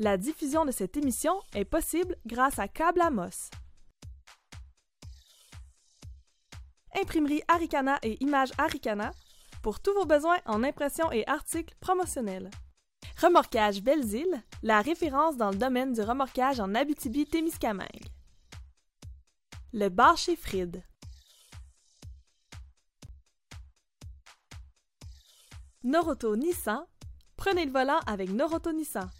La diffusion de cette émission est possible grâce à Câble Amos. Imprimerie Aricana et Images Aricana pour tous vos besoins en impression et articles promotionnels. Remorquage Belles-Îles, la référence dans le domaine du remorquage en Abitibi-Témiscamingue. Le bar chez Fried. Noroto Nissan. Prenez le volant avec Noroto Nissan.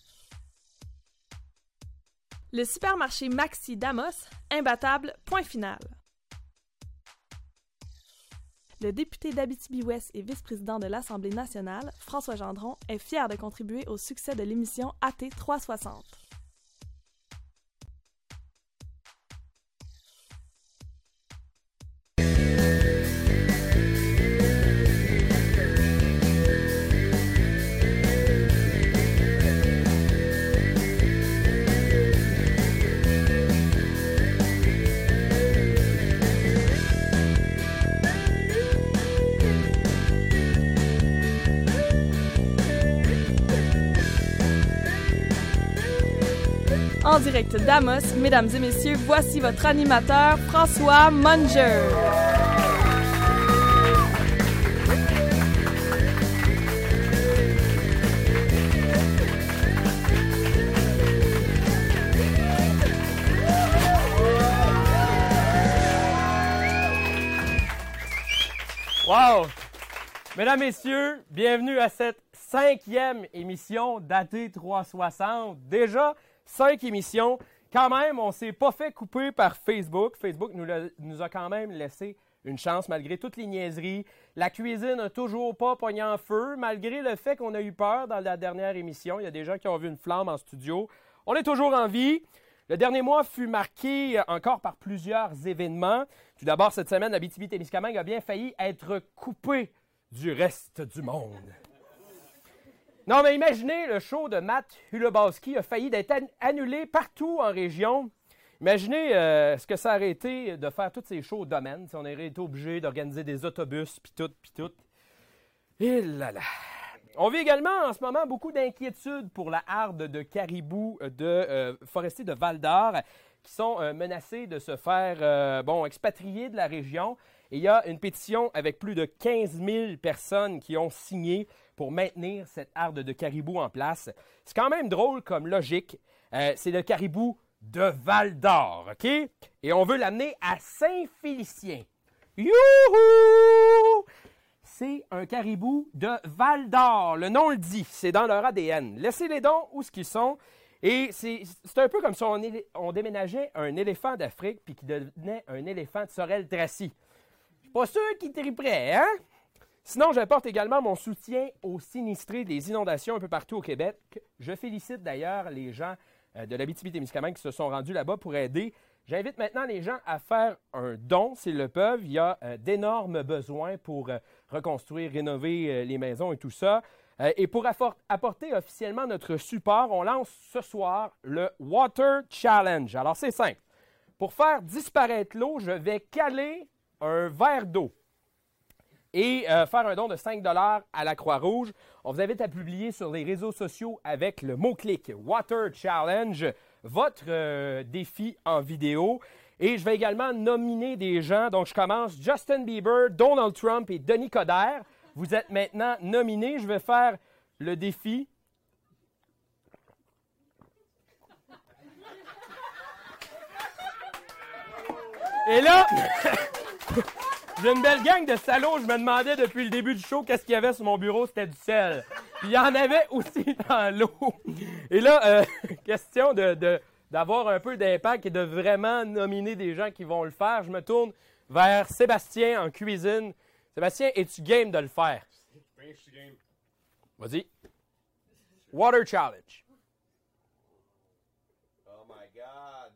Le supermarché Maxi Damos, imbattable, point final. Le député d'Abitibi-Ouest et vice-président de l'Assemblée nationale, François Gendron, est fier de contribuer au succès de l'émission AT 360. Direct d'Amos, mesdames et messieurs, voici votre animateur, François Munger. Wow! Mesdames, Messieurs, bienvenue à cette cinquième émission d'AT 360. Déjà, cinq émissions. Quand même, on s'est pas fait couper par Facebook. Facebook nous, l'a- a quand même laissé une chance malgré toutes les niaiseries. La cuisine n'a toujours pas pogné en feu, malgré le fait qu'on a eu peur dans la dernière émission. Il y a des gens qui ont vu une flamme en studio. On est toujours en vie. Le dernier mois fut marqué euh, encore par plusieurs événements. Tout d'abord, cette semaine, Abitibi-Témiscamingue a bien failli être coupé du reste du monde. Non, mais imaginez, le show de Matt Hulobowski a failli d'être an- annulé partout en région. Imaginez euh, ce que ça aurait été de faire tous ces shows au domaine. si on aurait été obligé d'organiser des autobus, puis tout, puis tout. Et là. On vit également en ce moment beaucoup d'inquiétudes pour la harde de caribous de euh, forestiers de Val d'Or qui sont euh, menacés de se faire euh, bon, expatrier de la région. Il y a une pétition avec plus de 15 000 personnes qui ont signé pour maintenir cette harde de caribous en place. C'est quand même drôle comme logique. Euh, c'est le caribou de Val d'Or, OK? Et on veut l'amener à Saint-Félicien. Youhou! C'est un caribou de Val d'Or. Le nom le dit, c'est dans leur ADN. Laissez les dons où ce qu'ils sont. Et c'est un peu comme si on, déménageait un éléphant d'Afrique puis qui devenait un éléphant de Sorel-Tracy. Je suis pas sûr qu'il triperait, hein? Sinon, j'apporte également mon soutien aux sinistrés des inondations un peu partout au Québec. Je félicite d'ailleurs les gens euh, de l'Abitibi-Témiscamingue qui se sont rendus là-bas pour aider. J'invite maintenant les gens à faire un don s'ils le peuvent. Il y a euh, d'énormes besoins pour euh, reconstruire, rénover les maisons et tout ça. Et pour apporter officiellement notre support, on lance ce soir le Water Challenge. Alors c'est simple. Pour faire disparaître l'eau, je vais caler un verre d'eau et euh, faire un don de 5 à la Croix-Rouge. On vous invite à publier sur les réseaux sociaux avec le mot-clic Water Challenge votre euh, défi en vidéo. Et je vais également nominer des gens. Donc, je commence Justin Bieber, Donald Trump et Denis Coderre. Vous êtes maintenant nominés. Je vais faire le défi. Et là, j'ai une belle gang de salauds. Je me demandais depuis le début du show qu'est-ce qu'il y avait sur mon bureau. C'était du sel. Puis il y en avait aussi dans l'eau. Et là, euh, question de, d'avoir un peu d'impact et de vraiment nominer des gens qui vont le faire. Je me tourne vers Sébastien en cuisine. Sébastien, es-tu game de le faire? Vas-y. Water Challenge. Oh my God.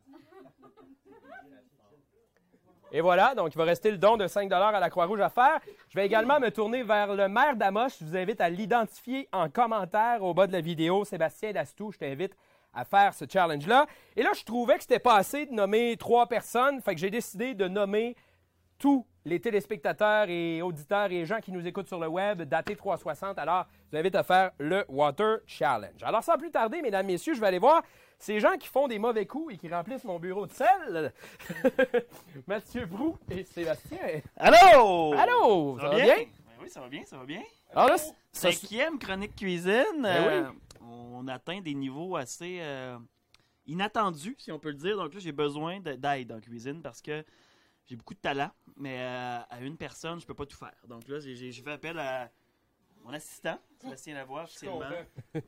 Et voilà, donc il va rester le don de 5 à la Croix-Rouge à faire. Je vais également me tourner vers le maire d'Amos. Je vous invite à l'identifier en commentaire au bas de la vidéo. Sébastien Dastou, je t'invite à faire ce challenge-là. Et là, je trouvais que c'était pas assez de nommer trois personnes, fait que j'ai décidé de nommer tous les téléspectateurs et auditeurs et gens qui nous écoutent sur le web d'AT 360. Alors, je vous invite à faire le Water Challenge. Alors, sans plus tarder, mesdames, messieurs, je vais aller voir ces gens qui font des mauvais coups et qui remplissent mon bureau de sel. Mathieu Brou et Sébastien. Allô! Allô! Ça, va bien? Ben oui, ça va bien, ça va bien. Alors là, ça- Cinquième chronique cuisine. Ben euh, On atteint des niveaux assez euh, inattendus, si on peut le dire. Donc là, j'ai besoin de- d'aide en cuisine parce que j'ai beaucoup de talent, mais euh, à une personne, je peux pas tout faire. Donc là, j'ai fait appel à mon assistant, Sébastien Lavoie, officiellement,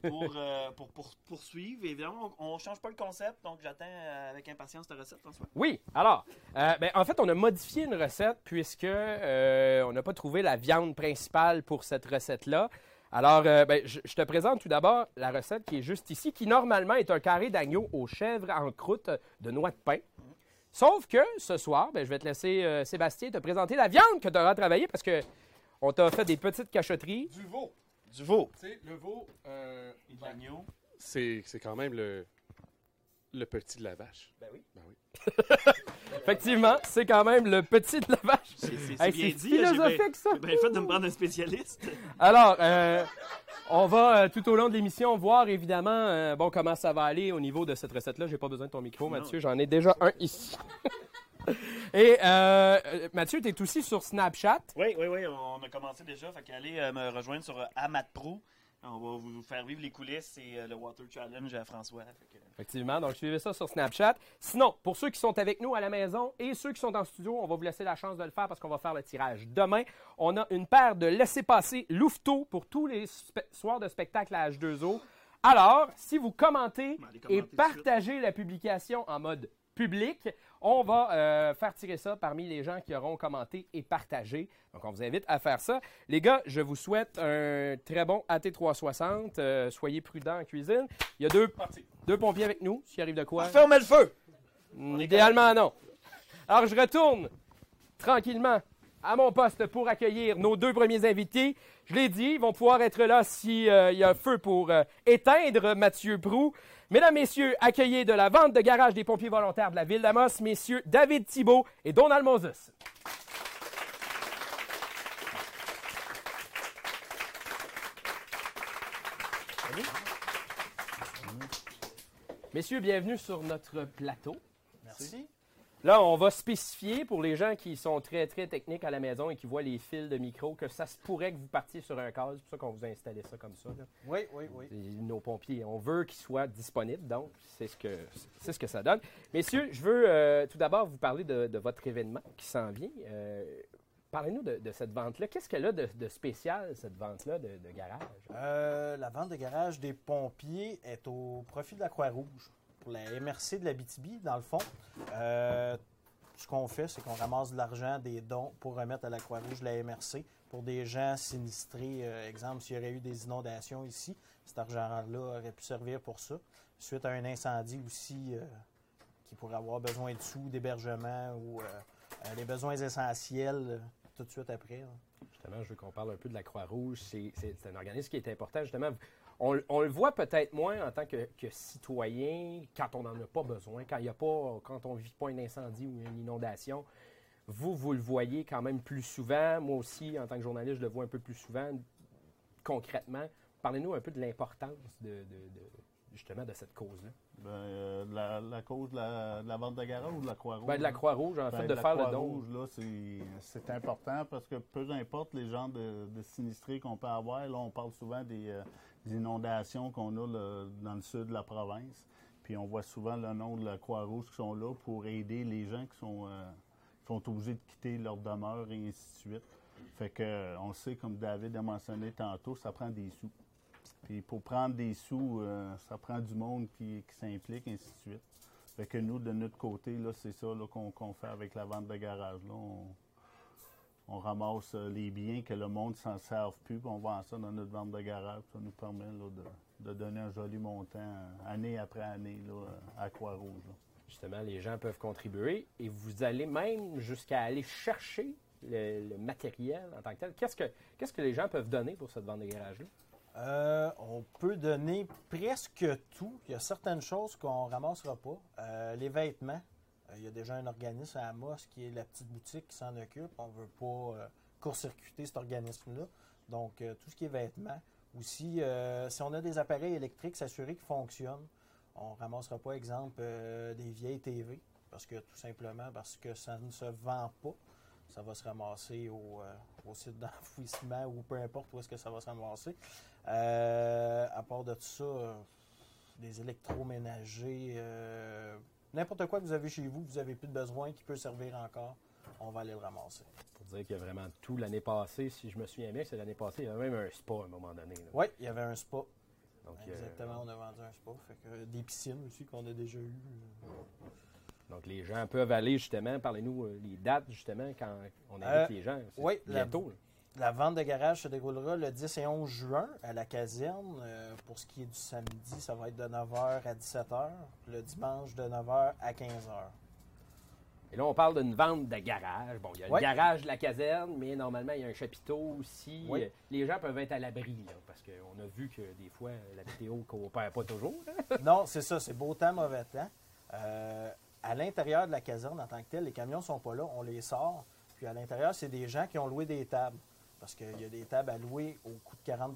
pour, euh, pour, pour poursuivre. Évidemment, on ne change pas le concept, donc j'attends euh, avec impatience ta recette, François. Oui, alors, euh, ben, en fait, on a modifié une recette puisque euh, on n'a pas trouvé la viande principale pour cette recette-là. Alors, euh, ben, je, je te présente tout d'abord la recette qui est juste ici, qui normalement est un carré d'agneau aux chèvres en croûte de noix de pain. Sauf que ce soir, ben, je vais te laisser, euh, Sébastien, te présenter la viande que tu auras travaillée parce que on t'a fait des petites cachotteries. Du veau. Du veau. Tu sais, le veau, euh, Et de l'agneau. c'est c'est quand même le, le petit de la vache. Ben oui. Ben oui. Effectivement, c'est quand même le petit de la vache. C'est c'est- Hey, c'est bien c'est dit. là, j'ai bien- philosophique, ça. Bien fait de me prendre un spécialiste. Alors, euh, on va euh, tout au long de l'émission voir évidemment euh, bon comment ça va aller au niveau de cette recette-là. J'ai pas besoin de ton micro, Non. Mathieu. J'en ai déjà un ici. Et euh, euh, Mathieu, tu es aussi sur Snapchat. Oui, oui, oui, on a commencé déjà. Fait qu'allez euh, me rejoindre sur Amat Pro. On va vous faire vivre les coulisses et euh, le Water Challenge à François. Fait que- Effectivement, donc suivez ça sur Snapchat. Sinon, pour ceux qui sont avec nous à la maison et ceux qui sont en studio, on va vous laisser la chance de le faire parce qu'on va faire le tirage demain. On a une paire de laissez-passer Louveteau pour tous les soirs de spectacle à H2O. Alors, si vous commentez et partagez la publication en mode public, on va euh, faire tirer ça parmi les gens qui auront commenté et partagé. Donc, on vous invite à faire ça. Les gars, je vous souhaite un très bon AT360. Euh, soyez prudents en cuisine. Il y a deux, deux pompiers avec nous, s'il arrive de quoi. Met le feu! Mm, Idéalement, non. Alors, je retourne tranquillement à mon poste pour accueillir nos deux premiers invités. Je l'ai dit, ils vont pouvoir être là s'il y a feu pour euh, éteindre Mathieu Prou. Mesdames, Messieurs, accueillez de la vente de garage des pompiers volontaires de la ville d'Amos, messieurs David Thibault et Donald Moses. Messieurs, bienvenue sur notre plateau. Merci. Là, on va spécifier pour les gens qui sont très, très techniques à la maison et qui voient les fils de micro que ça se pourrait que vous partiez sur un câble. C'est pour ça qu'on vous a installé ça comme ça. là. Oui, oui, oui. Nos pompiers, on veut qu'ils soient disponibles, donc c'est ce que, c'est ce que ça donne. Messieurs, je veux euh, tout d'abord vous parler de, de votre événement qui s'en vient. Euh, Parlez-nous de, de cette vente-là. Qu'est-ce qu'elle a de, de spécial, cette vente-là de, de garage? Euh, la vente de garage des pompiers est au profit de la Croix-Rouge. Pour la MRC de la BTB, dans le fond. Euh, ce qu'on fait, c'est qu'on ramasse de l'argent, des dons pour remettre à la Croix-Rouge la MRC pour des gens sinistrés. Euh, exemple, s'il y aurait eu des inondations ici, cet argent-là aurait pu servir pour ça. Suite à un incendie aussi, euh, qui pourrait avoir besoin de sous, d'hébergement ou euh, euh, les besoins essentiels tout de suite après. Justement, je veux qu'on parle un peu de la Croix-Rouge. C'est un organisme qui est important. Justement, on, on le voit peut-être moins en tant que, que citoyen quand on n'en a pas besoin, quand il a pas, quand on vit pas un incendie ou une inondation. Vous, vous le voyez quand même plus souvent. Moi aussi, en tant que journaliste, je le vois un peu plus souvent. Concrètement, parlez-nous un peu de l'importance de, de- de- justement de cette cause-là. Ben, euh, la, la cause de la, de la vente de garage ou de la Croix-Rouge? Ben, de la Croix-Rouge, en Ben, fait, de faire le don. Croix-Rouge, là, c'est- c'est important parce que peu importe les gens de, de sinistrés qu'on peut avoir, là, on parle souvent des, euh, des inondations qu'on a dans le sud de la province. Puis on voit souvent le nom de la Croix-Rouge qui sont là pour aider les gens qui sont, euh, qui sont obligés de quitter leur demeure et ainsi de suite. Fait que, euh, on sait, comme David a mentionné tantôt, ça prend des sous. Puis pour prendre des sous, euh, ça prend du monde qui, qui s'implique, ainsi de suite. Fait que nous, de notre côté, là, c'est ça qu'on fait avec la vente de garage. On ramasse euh, les biens que le monde s'en serve plus, puis on vend ça dans notre vente de garage. Ça nous permet là, de, de donner un joli montant euh, année après année là, à Croix-Rouge. Justement, les gens peuvent contribuer et vous allez même jusqu'à aller chercher le, le matériel en tant que tel. Qu'est-ce que, qu'est-ce que les gens peuvent donner pour cette vente de garage-là? Euh, on peut donner presque tout. Il y a certaines choses qu'on ramassera pas. Euh, les vêtements, Euh, Il y a déjà un organisme à Amos qui est la petite boutique qui s'en occupe. On ne veut pas euh, court-circuiter cet organisme-là. Donc, euh, tout ce qui est vêtements. Aussi, euh, si on a des appareils électriques, s'assurer qu'ils fonctionnent. On ne ramassera pas, exemple, euh, des vieilles TV, parce que tout simplement parce que ça ne se vend pas. Ça va se ramasser au, euh, site d'enfouissement ou peu importe où est-ce que ça va se ramasser. Euh, à part de tout ça, euh, des électroménagers, euh, n'importe quoi que vous avez chez vous, que vous n'avez plus de besoin, qui peut servir encore, on va aller le ramasser. Pour dire qu'il y a vraiment tout l'année passée, si je me souviens bien, c'est l'année passée, il y avait même un spa à un moment donné. là. Oui, il y avait un spa. Donc, euh, Exactement, on a vendu un spa. Fait que, euh, des piscines aussi qu'on a déjà eues. donc les gens peuvent aller justement, parlez-nous euh, les dates justement quand on invite Euh, les gens. Oui, la- bientôt. là. La vente de garage se déroulera le 10 et 11 juin à la caserne. Euh, pour ce qui est du samedi, ça va être de 9h à 17h. Le dimanche, de 9h à 15h. Et là, on parle d'une vente de garage. Bon, il y a le garage de la caserne, mais normalement, il y a un chapiteau aussi. Oui. Les gens peuvent être à l'abri, là, parce qu'on a vu que des fois, la météo ne coopère pas toujours. hein? non, c'est ça, c'est beau temps, mauvais temps. Euh, à l'intérieur de la caserne en tant que tel, les camions sont pas là, on les sort. Puis à l'intérieur, c'est des gens qui ont loué des tables. Parce qu'il y a des tables à louer au coût de 40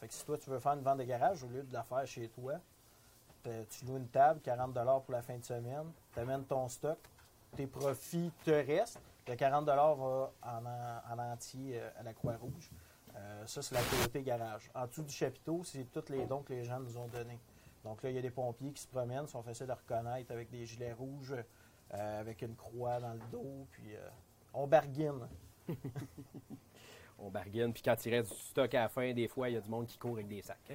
Fait que si toi, tu veux faire une vente de garage, au lieu de la faire chez toi, tu loues une table, 40 pour la fin de semaine, tu amènes ton stock, tes profits te restent. Le 40 va en, en- en entier euh, à la Croix-Rouge. Euh, ça, c'est la côté garage. En dessous du chapiteau, c'est tous les dons que les gens nous ont donnés. Donc là, il y a des pompiers qui se promènent, sont faciles à reconnaître avec des gilets rouges, euh, avec une croix dans le dos, puis on barguine. On bargaine, puis quand il reste du stock à la fin, des fois, il y a du monde qui court avec des sacs. hein.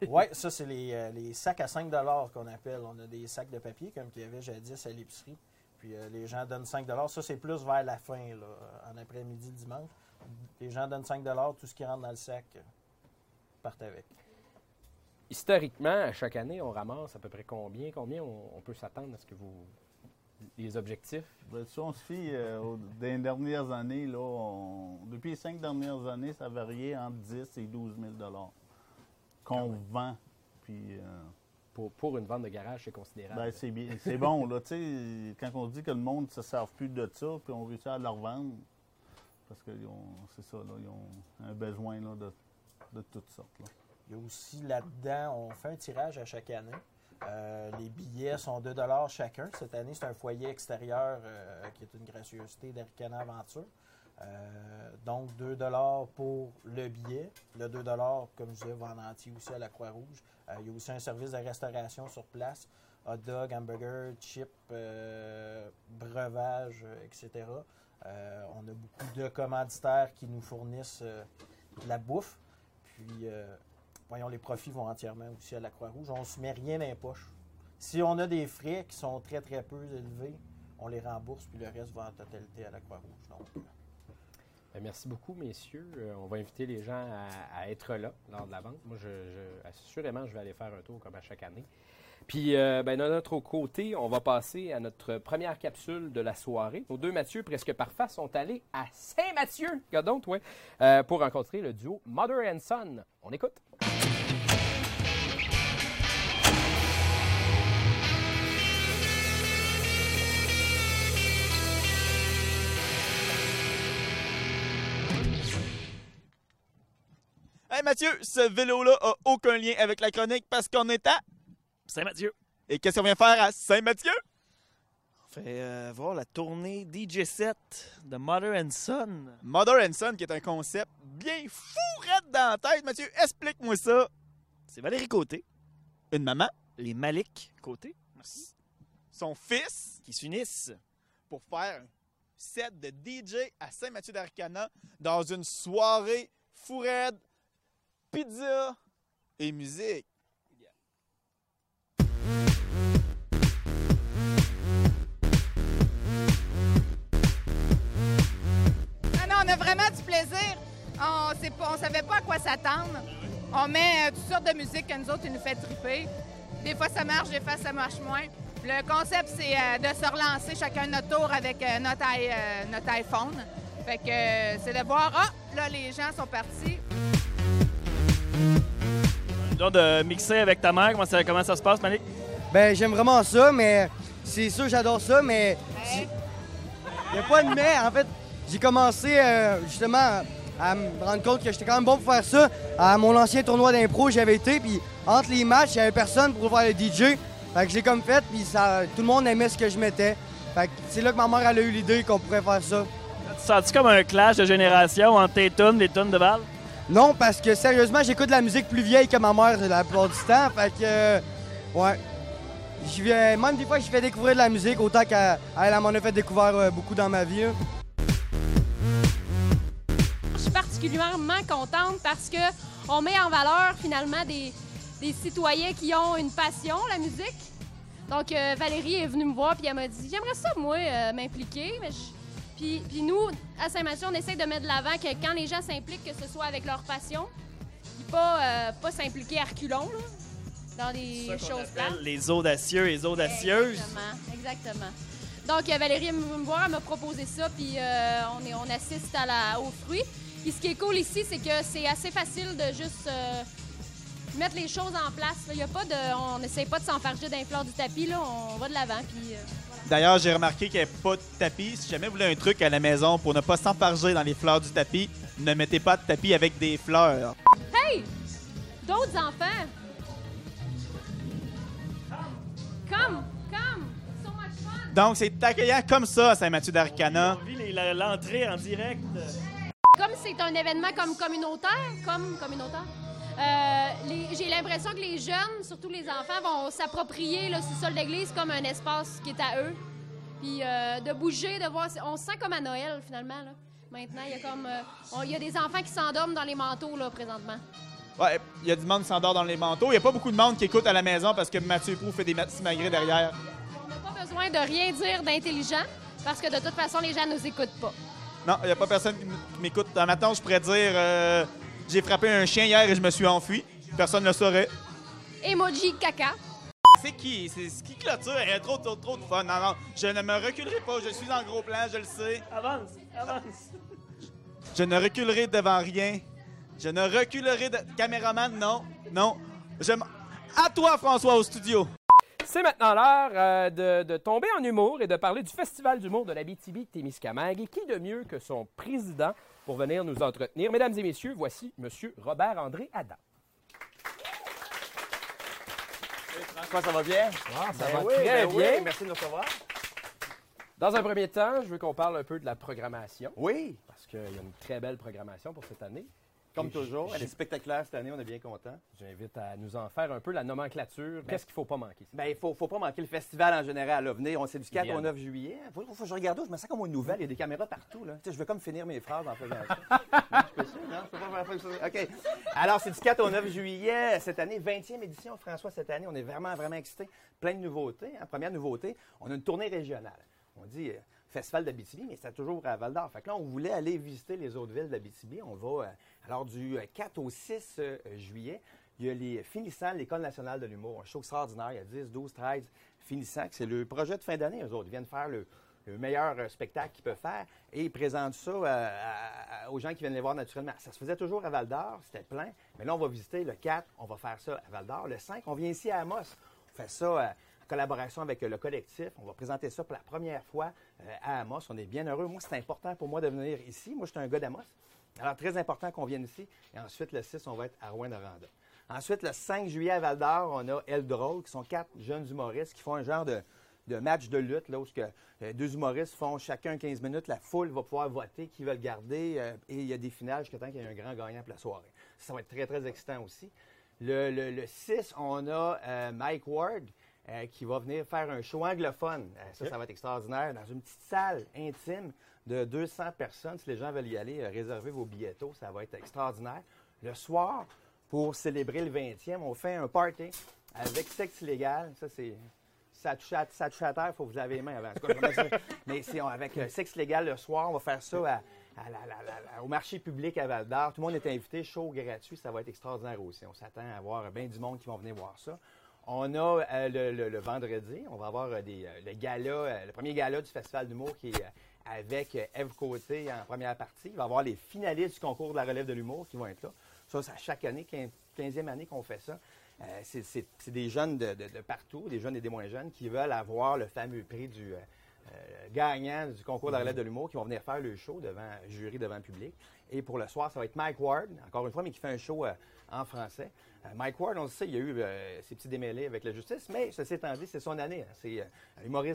Oui, ça, c'est les, euh, les sacs à 5 qu'on appelle. On a des sacs de papier, comme qu'il y avait jadis à l'épicerie. Puis euh, les gens donnent 5 Ça, c'est plus vers la fin, là, en après-midi, dimanche. Les gens donnent 5 tout ce qui rentre dans le sac, euh, partent avec. Historiquement, à chaque année, on ramasse à peu près combien? Combien on, on peut s'attendre à ce que vous. Les objectifs? Ben, si on se fie euh, aux dans les dernières années, là, on- depuis les cinq dernières années, ça variait entre 10 et 12 000 qu'on vend. Puis, euh, Pour, pour une vente de garage, c'est considérable. ben, c'est bien, c'est bon. Là, tu sais, quand on dit que le monde ne se sert plus de ça, puis on réussit à leur vendre, parce que ils ont- c'est ça, là, ils ont un besoin là, de, de toutes sortes. là. Il y a aussi là-dedans, on fait un tirage à chaque année. Euh, les billets sont 2 chacun. Cette année, c'est un foyer extérieur euh, qui est une gracieuseté d'Aricana Aventure. Euh, donc, 2 pour le billet. Le 2 comme je disais, va en entier aussi à la Croix-Rouge. Il y a aussi un service de restauration sur place. Hot dog, hamburger, chips, breuvage, etc. On a beaucoup de commanditaires qui nous fournissent la bouffe. Puis, voyons, les profits vont entièrement aussi à la Croix-Rouge. On ne se met rien dans les poches. Si on a des frais qui sont très, très peu élevés, on les rembourse, puis le reste va en totalité à la Croix-Rouge. Donc, euh, Ben, merci beaucoup, messieurs. Euh, on va inviter les gens à, être là lors de la vente. Moi, je, je- assurément, je vais aller faire un tour comme à chaque année. Puis, euh, ben, de notre côté, on va passer à notre première capsule de la soirée. Nos deux Mathieu, presque parfaits, sont allés à Saint-Mathieu, toi, euh, pour rencontrer le duo Mother and Son. On écoute. Mathieu, ce vélo-là a aucun lien avec la chronique parce qu'on est à. Saint-Mathieu. Et qu'est-ce qu'on vient faire à Saint-Mathieu? On fait euh, voir la tournée DJ set de Mother and Son. Mother and Son, qui est un concept bien fourrette dans la tête. Mathieu, explique-moi ça. C'est Valérie Côté, Une maman, les Malik Côté, son fils, qui s'unissent. pour faire un set de DJ à Saint-Mathieu d'Arcana dans une soirée fourette, pizza et musique. Ah non, on a vraiment du plaisir. On on savait pas à quoi s'attendre. On met euh, toutes sortes de musique que nous autres, il nous fait triper. Des fois, ça marche, des fois, ça marche moins. Le concept, c'est euh, de se relancer chacun notre tour avec euh, notre, notre iPhone. Fait que c'est de voir, ah, là, les gens sont partis. Donc de mixer avec ta mère, comment ça, comment ça se passe, Malik? Ben, j'aime vraiment ça, mais c'est sûr, j'adore ça, mais il n'y a pas de mais. En fait, j'ai commencé euh, justement à me rendre compte que j'étais quand même bon pour faire ça. À mon ancien tournoi d'impro, j'avais été, puis entre les matchs, il n'y avait personne pour faire le DJ. Fait que j'ai comme fait, puis ça, tout le monde aimait ce que je mettais. Fait que c'est là que ma mère elle a eu l'idée qu'on pourrait faire ça. Tu sens-tu comme un clash de génération entre tes tunes, les tunes de Val? Non, parce que sérieusement, j'écoute de la musique plus vieille que ma mère la plupart du temps. Fait que, ouais. Je viens, même des fois, je fais découvrir de la musique autant qu'elle elle m'en a fait découvrir euh, beaucoup dans ma vie. Je suis particulièrement contente parce que on met en valeur finalement des, des citoyens qui ont une passion, la musique. Donc euh, Valérie est venue me voir puis elle m'a dit j'aimerais ça moi euh, m'impliquer, mais je- puis, puis nous à Saint-Mathieu on essaie de mettre de l'avant que quand les gens s'impliquent que ce soit avec leur passion, puis pas euh, pas s'impliquer à reculons là, dans des Ça choses plates. les audacieux et les audacieuses. Exactement, exactement. Donc, Valérie me voir, elle m'a proposé ça, puis euh, on, est, on assiste à la, aux fruits. Puis ce qui est cool ici, c'est que c'est assez facile de juste euh, mettre les choses en place. là. Y a pas de, on n'essaie pas de s'enfarger d'un fleur du tapis, là. on va de l'avant. Puis, euh, D'ailleurs, j'ai remarqué qu'il n'y avait pas de tapis. Si jamais vous voulez un truc à la maison pour ne pas s'emparger dans les fleurs du tapis, ne mettez pas de tapis avec des fleurs. Hey! D'autres enfants! Come! Come! So much fun! Donc, c'est accueillant comme ça à Saint-Mathieu d'Arcana. On l'entrée en direct. Comme c'est un événement comme communautaire, comme communautaire, j'ai l'impression que les jeunes, surtout les enfants, vont s'approprier le sous-sol d'église comme un espace qui est à eux. Puis euh, de bouger, de voir. On se sent comme à Noël, finalement. là. Maintenant, il y a comme. euh, on- il y a des enfants qui s'endorment dans les manteaux, là, présentement. Ouais, il y a du monde qui s'endort dans les manteaux. Il n'y a pas beaucoup de monde qui écoute à la maison parce que Mathieu Prou fait des magrés derrière. On n'a pas besoin de rien dire d'intelligent parce que de toute façon, les gens nous écoutent pas. Non, il n'y a pas personne qui m'écoute. Ma tante, je pourrais dire euh, j'ai frappé un chien hier et je me suis enfui. Personne ne le saurait. Emoji caca. C'est qui? C'est ce qui clôture? Il y a trop, trop, trop de fun. Non, non, je ne me reculerai pas. Je suis en gros plan, je le sais. Avance, avance. Je ne reculerai devant rien. Je ne reculerai de... Caméraman, non, non. Je m- À toi, François, au studio. C'est maintenant l'heure euh, de, de tomber en humour et de parler du Festival d'humour de la BTB-Témiscamingue. Et qui de mieux que son président pour venir nous entretenir? Mesdames et messieurs, voici Monsieur Robert-André Adam. François, ça va bien? Ah, ça Ben va oui, très ben oui, bien. merci de nous recevoir. Dans un premier temps, je veux qu'on parle un peu de la programmation. Oui. Parce qu'il y a une très belle programmation pour cette année. Comme toujours, elle est spectaculaire cette année, on est bien contents. J'invite à nous en faire un peu la nomenclature. Qu'est-ce qu'il ne faut pas manquer? Ben, il faut, faut pas manquer le festival en général. Là. Venez, on c'est du 4 Vienne. au 9 juillet. Faut, faut je regarde je me sens comme une nouvelle, il y a des caméras partout. Là. Je veux comme finir mes phrases en faisant ça. non, je peux ça? Non, je peux pas faire ça. OK. Alors, c'est du 4 au 9 juillet cette année, 20e édition, François, cette année. On est vraiment, vraiment excités. Plein de nouveautés. hein. Première nouveauté, on a une tournée régionale. On dit euh, Festival d'Abitibi, mais c'est toujours à Val d'Or. Fait que là, on voulait aller visiter les autres villes d'Abitibi. On va, euh, alors, du euh, 4 au 6 euh, juillet, il y a les finissants de l'École nationale de l'humour. Un show extraordinaire. Il y a 10, 12, 13 finissants. C'est le projet de fin d'année, eux autres. Ils viennent faire le, le meilleur euh, spectacle qu'ils peuvent faire et ils présentent ça euh, aux gens qui viennent les voir naturellement. Ça se faisait toujours à Val d'Or, c'était plein. Mais là, on va visiter le 4, on va faire ça à Val d'Or. Le 5, on vient ici à Amos. On fait ça euh, en collaboration avec euh, le collectif. On va présenter ça pour la première fois euh, à Amos. On est bien heureux. Moi, c'est important pour moi de venir ici. Moi, je suis un gars d'Amos. Alors, très important qu'on vienne ici. Et ensuite, le 6, on va être à Rouen-Noranda. Ensuite, le 5 juillet à Val d'Or, on a Eldrol, qui sont quatre jeunes humoristes qui font un genre de, de match de lutte, là, où que, euh, deux humoristes font chacun 15 minutes. La foule va pouvoir voter qui veut le garder. euh, et il y a des finales jusqu'à temps qu'il y ait un grand gagnant pour la soirée. Ça va être très, très excitant aussi. Le, le- le 6, on a euh, Mike Ward qui va venir faire un show anglophone. Ça, ça va être extraordinaire. Dans une petite salle intime de 200 personnes. Si les gens veulent y aller, euh, réservez vos billettes. Ça va être extraordinaire. Le soir, pour célébrer le 20e, on fait un party avec sexe légal. Ça, c'est. Ça touche, à, terre, il faut que vous avez les mains avant. Mais on- avec euh, sexe légal le soir, on va faire ça au marché public à Val d'Or. Tout le monde est invité, show gratuit, ça va être extraordinaire aussi. On s'attend à avoir bien du monde qui vont venir voir ça. On a euh, le, vendredi, on va avoir des, le gala, le premier gala du Festival d'humour qui est avec euh, Eve Côté en première partie. Il va y avoir les finalistes du concours de la relève de l'humour qui vont être là. Ça, c'est à chaque année, quin- 15e année qu'on fait ça. Euh, c'est- des jeunes de, partout, des jeunes et des moins jeunes, qui veulent avoir le fameux prix du euh, gagnant du concours de la relève de l'humour, qui vont venir faire le show devant jury, devant public. Et pour le soir, ça va être Mike Ward, encore une fois, mais qui fait un show en français. Euh, Mike Ward, on le sait, il y a eu euh, ses petits démêlés avec la justice, mais ceci étant dit, c'est son année. hein. C'est euh,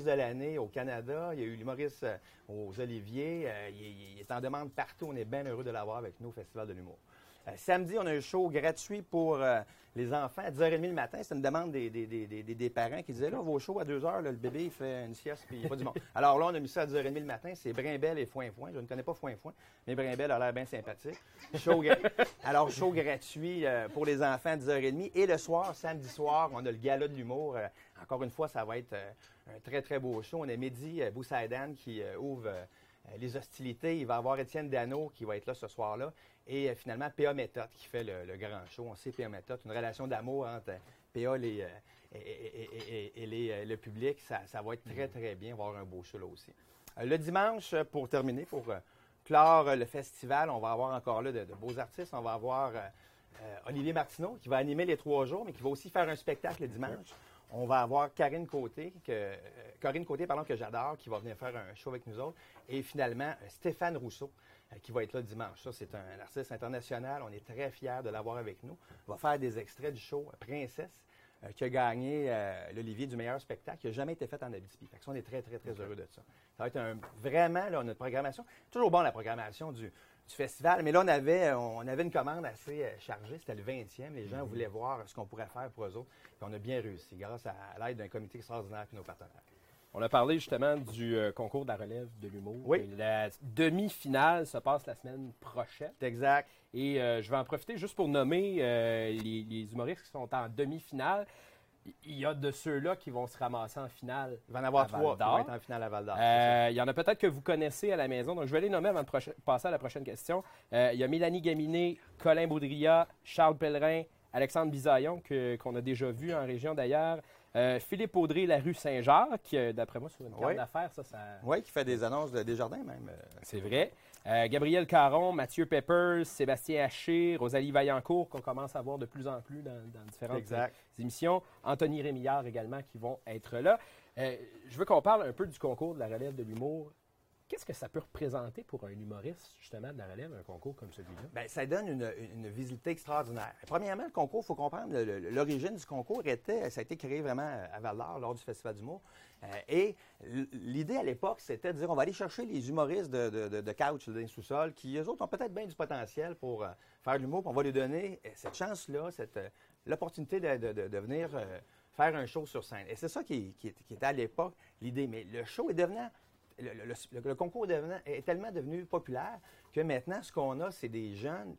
de l'année au Canada. Il y a eu l'humoriste euh, aux Oliviers. Il- il est en demande partout. On est bien heureux de l'avoir avec nous au Festival de l'humour. Euh, samedi, on a un show gratuit pour euh, les enfants à 10h30 le matin. C'est une demande des, des- des- des- des- des parents qui disaient là, vos shows à 2h, le bébé il fait une sieste puis il n'y a pas du monde. Alors là, on a mis ça à 10h30 le matin. C'est Brimbel et Foin Foin. Je ne connais pas Foin Foin, mais Brimbel a l'air bien sympathique. Show Alors, show gratuit euh, pour les enfants à 10h30. Et le soir, samedi soir, on a le gala de l'humour. Encore une fois, ça va être un très, très beau show. On a Mehdi Boussaïdan qui ouvre les hostilités. Il va y avoir Étienne Dano qui va être là ce soir-là. Et euh, finalement, PA Méthode qui fait le, le grand show. On sait PA Méthode, une relation d'amour entre euh, PA les, euh, et, et- et- et- et les, le public. Ça, ça va être très, très bien. Avoir un beau show là aussi. Le dimanche, pour terminer, pour clore le festival, on va avoir encore là de, de beaux artistes. On va avoir euh, Olivier Martineau qui va animer les trois jours, mais qui va aussi faire un spectacle le dimanche. On va avoir Karine Côté, que, euh, Corinne Côté, pardon, que j'adore, qui va venir faire un show avec nous autres. Et finalement, Stéphane Rousseau, qui va être là dimanche. Ça, c'est un artiste international. On est très fiers de l'avoir avec nous. On va faire des extraits du show euh, Princesse, euh, qui a gagné euh, l'Olivier du meilleur spectacle, qui n'a jamais été fait en Abitibi. Fait que ça, on est très, très, très heureux de ça. Ça va être un, vraiment là, notre programmation. Toujours bon la programmation du, du festival, mais là, on avait, on avait une commande assez euh, chargée. C'était le 20e. Les gens voulaient voir ce qu'on pourrait faire pour eux autres. Puis on a bien réussi grâce à, l'aide d'un comité extraordinaire et nos partenaires. On a parlé justement du euh, concours de la relève de l'humour. Oui. La demi-finale se passe la semaine prochaine. Exact. Et euh, je vais en profiter juste pour nommer euh, les, les humoristes qui sont en demi-finale. Il y a de ceux-là qui vont se ramasser en finale. Il va en avoir à trois qui Val-d'Or. vont être en finale à Val d'Or. Il y en a peut-être que vous connaissez à la maison, donc je vais les nommer avant de passer à la prochaine question. Il y a Mélanie Gaminé, Colin Baudrilla, Charles Pellerin, Alexandre Bisaillon, qu'on a déjà vu en région d'ailleurs, euh, Philippe Audrey, la rue Saint-Jacques, euh, d'après moi, sur une carte Oui. d'affaires, ça, ça... Oui, qui fait des annonces de Desjardins même. euh. C'est vrai. Euh, Gabriel Caron, Mathieu Peppers, Sébastien Haché, Rosalie Vaillancourt, qu'on commence à voir de plus en plus dans, dans différentes Exact. émissions. Anthony Rémillard également qui vont être là. Euh, je veux qu'on parle un peu du concours de la relève de l'humour. Qu'est-ce que ça peut représenter pour un humoriste, justement, de la relève, un concours comme celui-là? Bien, ça donne une, une visibilité extraordinaire. Premièrement, le concours, il faut comprendre, l'origine du concours était, ça a été créé vraiment à Val-d'Or lors du Festival d'humour. Euh, et l'idée à l'époque, c'était de dire, on va aller chercher les humoristes de, de, de, sous-sols, qui, eux autres, ont peut-être bien du potentiel pour euh, faire de l'humour, on va lui donner euh, cette chance-là, cette, euh, l'opportunité de, venir faire un show sur scène. Et c'est ça qui, qui, qui était à l'époque l'idée. Mais le show est devenant le, concours est tellement devenu populaire que maintenant, ce qu'on a, c'est des jeunes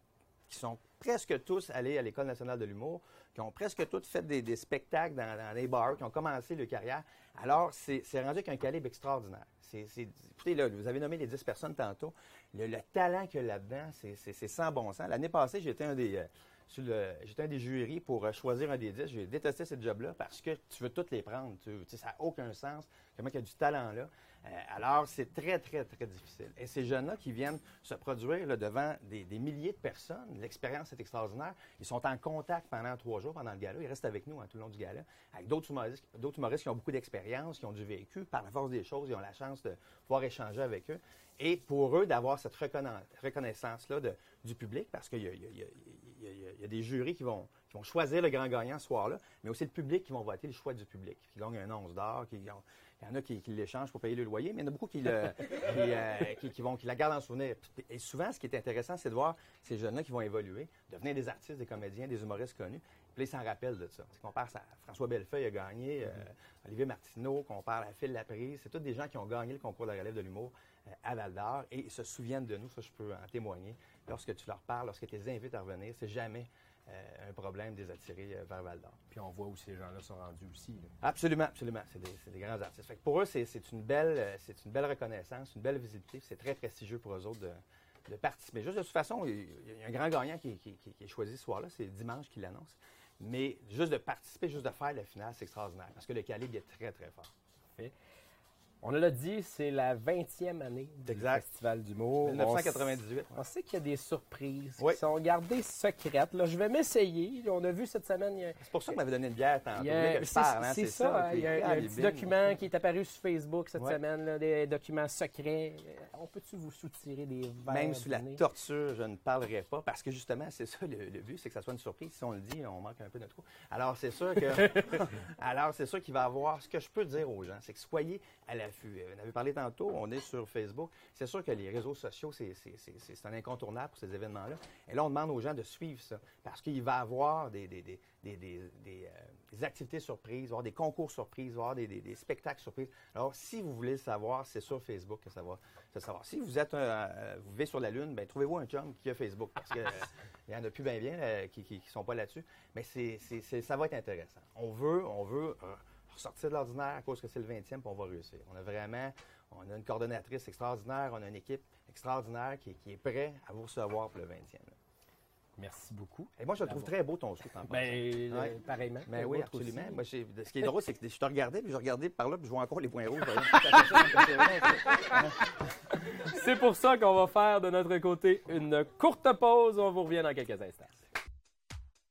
qui sont presque tous allés à l'École nationale de l'humour, qui ont presque tous fait des, spectacles dans, dans les bars, qui ont commencé leur carrière. Alors, c'est rendu avec un calibre extraordinaire. Écoutez, là, vous avez nommé les 10 personnes tantôt. Le, le talent qu'il y a là-dedans, c'est- sans bon sens. L'année passée, j'étais un des... euh, J'étais un des jurys pour euh, choisir un des 10. J'ai détesté ce job-là parce que tu veux toutes les prendre. Ça n'a aucun sens. Comment il y a du talent là? Euh, alors, c'est très, très, très difficile. Et ces jeunes-là qui viennent se produire devant des, milliers de personnes, l'expérience est extraordinaire. Ils sont en contact pendant trois jours, pendant le gala. Ils restent avec nous hein, tout le long du gala, avec d'autres humoristes, humoristes qui ont beaucoup d'expérience, qui ont du vécu. Par la force des choses, ils ont la chance de pouvoir échanger avec eux. Et pour eux, d'avoir cette reconna- reconnaissance-là du public, parce qu'il y, a- des jurys qui vont, qui vont choisir le grand gagnant ce soir-là, mais aussi le public qui vont voter le choix du public, qui gagne un 11 d'or, qui gagne- il y en a qui, qui l'échangent pour payer le loyer, mais il y en a beaucoup qui, le- qui, euh, qui- qui vont, qui la gardent en souvenir. Et souvent, ce qui est intéressant, c'est de voir ces jeunes-là qui vont évoluer, devenir des artistes, des comédiens, des humoristes connus. Puis ils s'en rappellent de ça. Qu'on parle à François Bellefeuille a gagné, euh, Olivier Martineau, qu'on parle à Phil Laprise. C'est tous des gens qui ont gagné le concours de la relève de l'humour euh, à Val d'Or et ils se souviennent de nous. Ça, je peux en témoigner. Lorsque tu leur parles, lorsque tu les invites à revenir, c'est jamais un problème de les attirer euh, vers Val d'Or. Puis on voit où ces gens-là sont rendus aussi. là. Absolument, absolument. C'est des, des grands artistes. Fait que pour eux, c'est, une belle, euh, c'est une belle reconnaissance, une belle visibilité. C'est très prestigieux pour eux autres de, de participer. Juste de toute façon, il y a un grand gagnant qui, qui- qui- qui est choisi ce soir-là. C'est dimanche qu'il l'annonce. Mais juste de participer, juste de faire la finale, c'est extraordinaire parce que le calibre est très, très fort. On l'a dit, c'est la 20e année du Exact. Festival d'humour. 1998. On, sait qu'il y a des surprises Oui. qui sont gardées secrètes. Là, je vais m'essayer. On a vu cette semaine, a, C'est pour ça que m'avait donné une bière tantôt. a- c'est hein, c'est ça. Il y a, un petit document qui est apparu sur Facebook cette Ouais. semaine, là, des documents secrets. On peut-tu vous soutirer des verres Même sous la du torture, je ne parlerai pas parce que justement, c'est ça le, le but, c'est que ça soit une surprise. Si on le dit, on manque un peu notre coup. Alors, c'est sûr que. alors, c'est sûr qu'il va y avoir. Ce que je peux dire aux gens, c'est que soyez à l'affût. On avait parlé tantôt, on est sur Facebook. C'est sûr que les réseaux sociaux, c'est, un incontournable pour ces événements-là. Et là, on demande aux gens de suivre ça parce qu'il va y avoir des, des, des, des, euh, activités surprises, avoir des concours surprises, avoir des, spectacles surprises. Alors, si vous voulez le savoir, c'est sur Facebook que ça va se savoir. Si vous êtes un, euh, vous vivez sur la Lune, ben trouvez-vous un chum qui a Facebook parce que euh, il y en a plus bien bien euh, qui, qui sont pas là-dessus. Mais c'est, ça va être intéressant. On veut, on veut ressortir de l'ordinaire à cause que c'est le 20e, puis on va réussir. On a vraiment, on a une coordonnatrice extraordinaire, on a une équipe extraordinaire qui, qui est prêt à vous recevoir pour le 20e. là. Merci beaucoup. Et moi, je le trouve très beau ton en Ben, euh, Ouais. pareillement. Ben oui, absolument. Moi, j'ai- ce qui est drôle, c'est que je te regardais, puis je regardais par là, puis je vois encore les points rouges. C'est pour ça qu'on va faire de notre côté une courte pause. On vous revient dans quelques instants.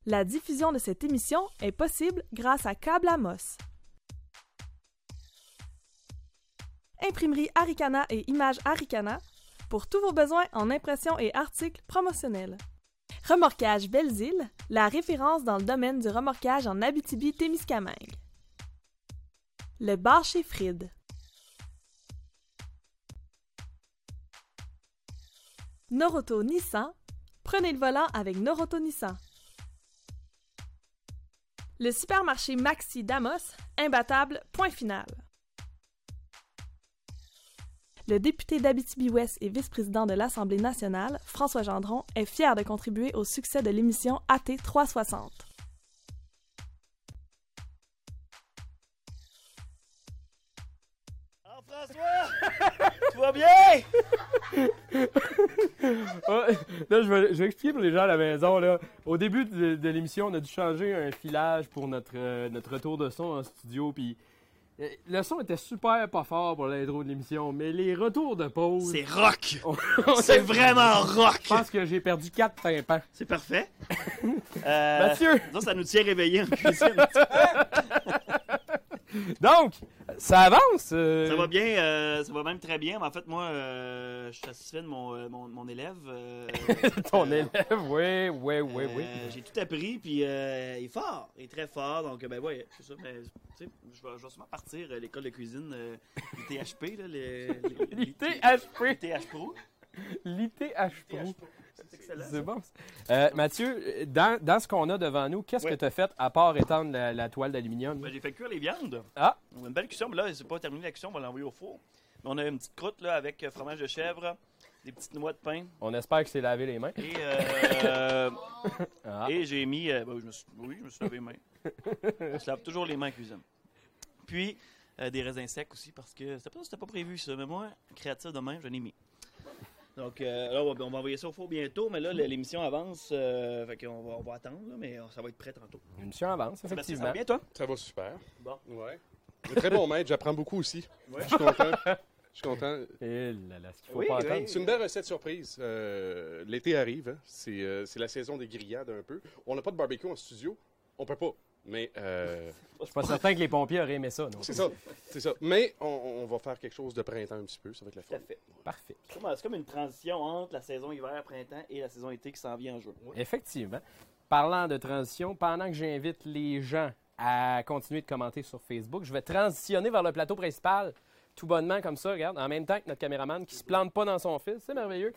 La diffusion de cette émission est possible grâce à Câble Amos. Imprimerie Aricana et Images Aricana pour tous vos besoins en impression et articles promotionnels. Remorquage Belles-Îles, la référence dans le domaine du remorquage en Abitibi-Témiscamingue. Le bar chez Fried. Noroto Nissan, prenez le volant avec Noroto Nissan. Le supermarché Maxi Damos, imbattable, point final. Le député d'Abitibi-Ouest et vice-président de l'Assemblée nationale, François Gendron, est fier de contribuer au succès de l'émission AT 360. François! tu vas bien? Ouais, là, je vais, je vais expliquer pour les gens à la maison. Là. Au début de, de l'émission, on a dû changer un filage pour notre, euh, notre retour de son en studio. Puis le son était super pas fort pour l'intro de l'émission, mais les retours de pause. C'est rock! C'est vraiment rock! Je pense que j'ai perdu quatre tympans. C'est parfait. Euh, Mathieu! Ça, ça nous tient réveillés en cuisine. Donc, ça avance. euh, Ça va bien, euh, ça va même très bien. Mais en fait, moi, euh, je suis satisfait de mon, euh, mon, mon élève. Ton élève, oui, oui, oui, oui. J'ai tout appris, puis il est fort, il est très fort. Donc, ben ouais, c'est ça. Sais, je vais, je vais sûrement partir à l'école de cuisine, l'ITHP, là, les, les, L'ITHP. l'ITH Pro. L'ITH Pro. C'est bon. Euh, Mathieu, dans, dans ce qu'on a devant nous, qu'est-ce que tu as fait à part étendre la, la toile d'aluminium? Ben, j'ai fait cuire les viandes. Ah! Une belle cuisson, mais là, c'est pas terminé la cuisson, on va l'envoyer au four. Mais on a une petite croûte là, avec fromage de chèvre, des petites noix de pain. On espère que c'est lavé les mains. Et, euh, Ah. et j'ai mis. euh, ben, je me suis- oui, je me suis lavé les mains. On se lave toujours les mains en cuisine. Puis, des raisins secs aussi, parce que c'était pas, pas prévu ça. Mais moi, créatif de même, j'en ai mis. Donc, euh, là, on va, envoyer ça au four bientôt, mais là, l'émission avance. Euh, fait qu'on va, on va attendre, là, mais ça va être prêt tantôt. Une mission avance, effectivement. ça va bien, toi? Ça va super. Bon. Ouais. Un très bon maître, j'apprends beaucoup aussi. Ouais. Je suis content. Je suis content. Et là, là, ce qu'il faut Oui, pas oui. attendre. C'est une belle recette surprise. Euh, L'été arrive, hein. c'est euh, c'est la saison des grillades un peu. On n'a pas de barbecue en studio, on peut pas. Mais euh, Je suis pas certain que les pompiers auraient aimé ça, non? c'est ça, c'est ça. Mais on, on va faire quelque chose de printemps un petit peu, ça va être la Tout à fun. fait. Parfait. C'est comme, une transition entre la saison hiver, printemps et la saison été qui s'en vient en juin. Effectivement. Parlant de transition, pendant que j'invite les gens à continuer de commenter sur Facebook, je vais transitionner vers le plateau principal, tout bonnement comme ça, regarde, en même temps que notre caméraman qui se plante pas dans son fil, c'est merveilleux.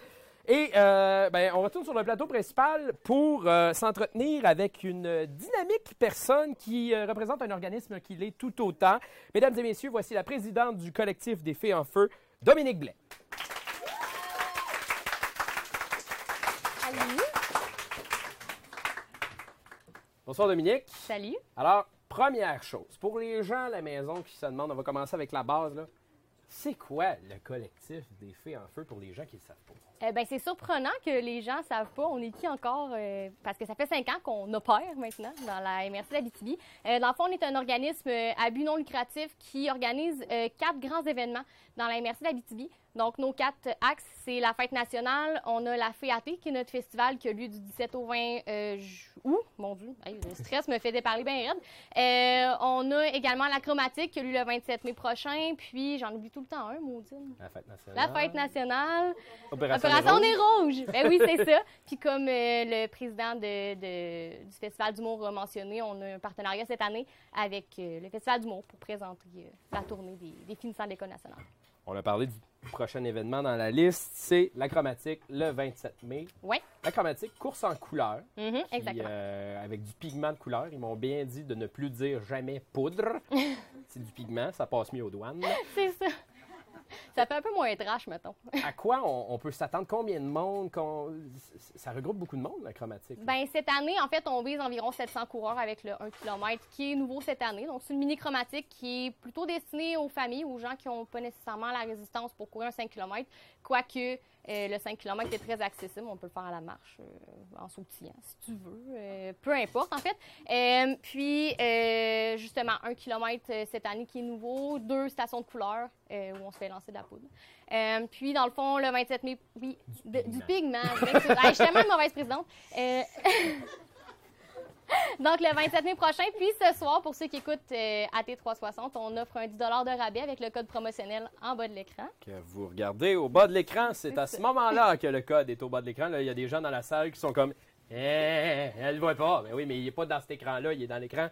Et euh, ben, on retourne sur le plateau principal pour euh, s'entretenir avec une dynamique personne qui euh, représente un organisme qui l'est tout autant. Mesdames et messieurs, voici la présidente du collectif des Fées en Feu, Dominique Blais. Salut. Bonsoir Dominique. Salut. Alors, première chose, pour les gens à la maison qui se demandent, on va commencer avec la base, là. C'est quoi le collectif des Fées en Feu pour les gens qui ne le savent pas? Eh ben, c'est surprenant que les gens ne savent pas. On est qui encore? euh, parce que ça fait cinq ans qu'on opère maintenant dans la MRC d'Abitibi. Euh, dans le fond, on est un organisme euh, à but non lucratif qui organise euh, quatre grands événements dans la MRC d'Abitibi. Donc, nos quatre axes, c'est la fête nationale, on a la FEAT, qui est notre festival qui a lieu du 17 au 20 euh, ju- août. Mon Dieu, hey, le stress me fait parler bien raide. On a également la chromatique qui a lieu le 27 mai prochain. Puis, j'en oublie tout le temps un, maudine. La fête nationale. La fête nationale. Opération Opération Nez Nez Rouge. Ben oui, c'est ça. Puis comme euh, le président de, de- du Festival d'humour a mentionné, on a un partenariat cette année avec euh, le Festival d'humour pour présenter euh, la tournée des, des finissants de l'École nationale. On a parlé du prochain événement dans la liste, c'est la chromatique le 27 mai. Oui. La chromatique, course en couleur. Mhm, exactement. euh, avec du pigment de couleur. Ils m'ont bien dit de ne plus dire jamais poudre. c'est du pigment, ça passe mieux aux douanes. c'est ça. Ça fait un peu moins trash, mettons. À quoi on, on peut s'attendre? Combien de monde? Ça regroupe beaucoup de monde, la chromatique. Ben, cette année, en fait, on vise environ 700 coureurs avec le 1 km qui est nouveau cette année. Donc, c'est une mini chromatique qui est plutôt destinée aux familles, aux gens qui n'ont pas nécessairement la résistance pour courir un 5 km. Quoique, euh, le 5 km est très accessible. On peut le faire à la marche, euh, en sautillant, si tu veux. Euh, peu importe, en fait. Puis, justement, 1 km cette année qui est nouveau. Deux stations de couleurs euh, où on se fait lancer de la poudre. Puis, dans le fond, le 27 mai, oui, de- du pigment. Hey, je suis tellement une mauvaise présidente. Donc, le 27 mai prochain. Puis, ce soir, pour ceux qui écoutent euh, AT360, on offre un 10 de rabais avec le code promotionnel en bas de l'écran. Que vous regardez au bas de l'écran, c'est à ce moment-là que le code est au bas de l'écran. Là, il y a des gens dans la salle qui sont comme Eh, elle ne voit pas. Mais oui, mais il n'est pas dans cet écran-là, il est dans l'écran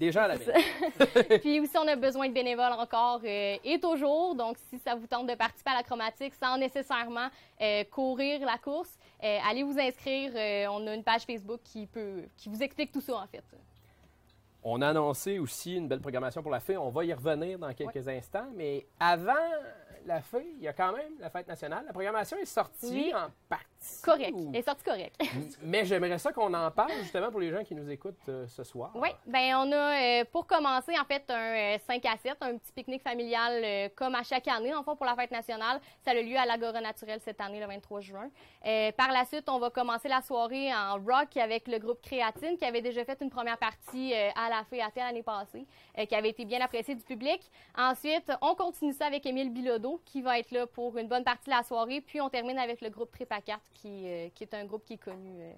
des gens à la maison. Puis aussi, on a besoin de bénévoles encore euh, et toujours. Donc, si ça vous tente de participer à la chromatique sans nécessairement euh, courir la course, euh, allez vous inscrire. Euh, on a une page Facebook qui, peut, qui vous explique tout ça, en fait. On a annoncé aussi une belle programmation pour la fée. On va y revenir dans quelques instants. Mais avant la fée, il y a quand même la fête nationale. La programmation est sortie Oui. en partie. Correct. ou- Elle est sortie correct. Mais j'aimerais ça qu'on en parle justement pour les gens qui nous écoutent euh, ce soir. Oui, ben on a euh, pour commencer en fait un euh, 5 à 7, un petit pique-nique familial euh, comme à chaque année en fait pour la fête nationale. Ça a lieu à l'Agora naturelle cette année le 23 juin. Euh, par la suite, on va commencer la soirée en rock avec le groupe Créatine qui avait déjà fait une première partie euh, à la FEAT l'année passée, euh, qui avait été bien appréciée du public. Ensuite, on continue ça avec Émile Bilodeau qui va être là pour une bonne partie de la soirée, puis on termine avec le groupe 4 qui, euh, qui est un groupe qui est connu euh,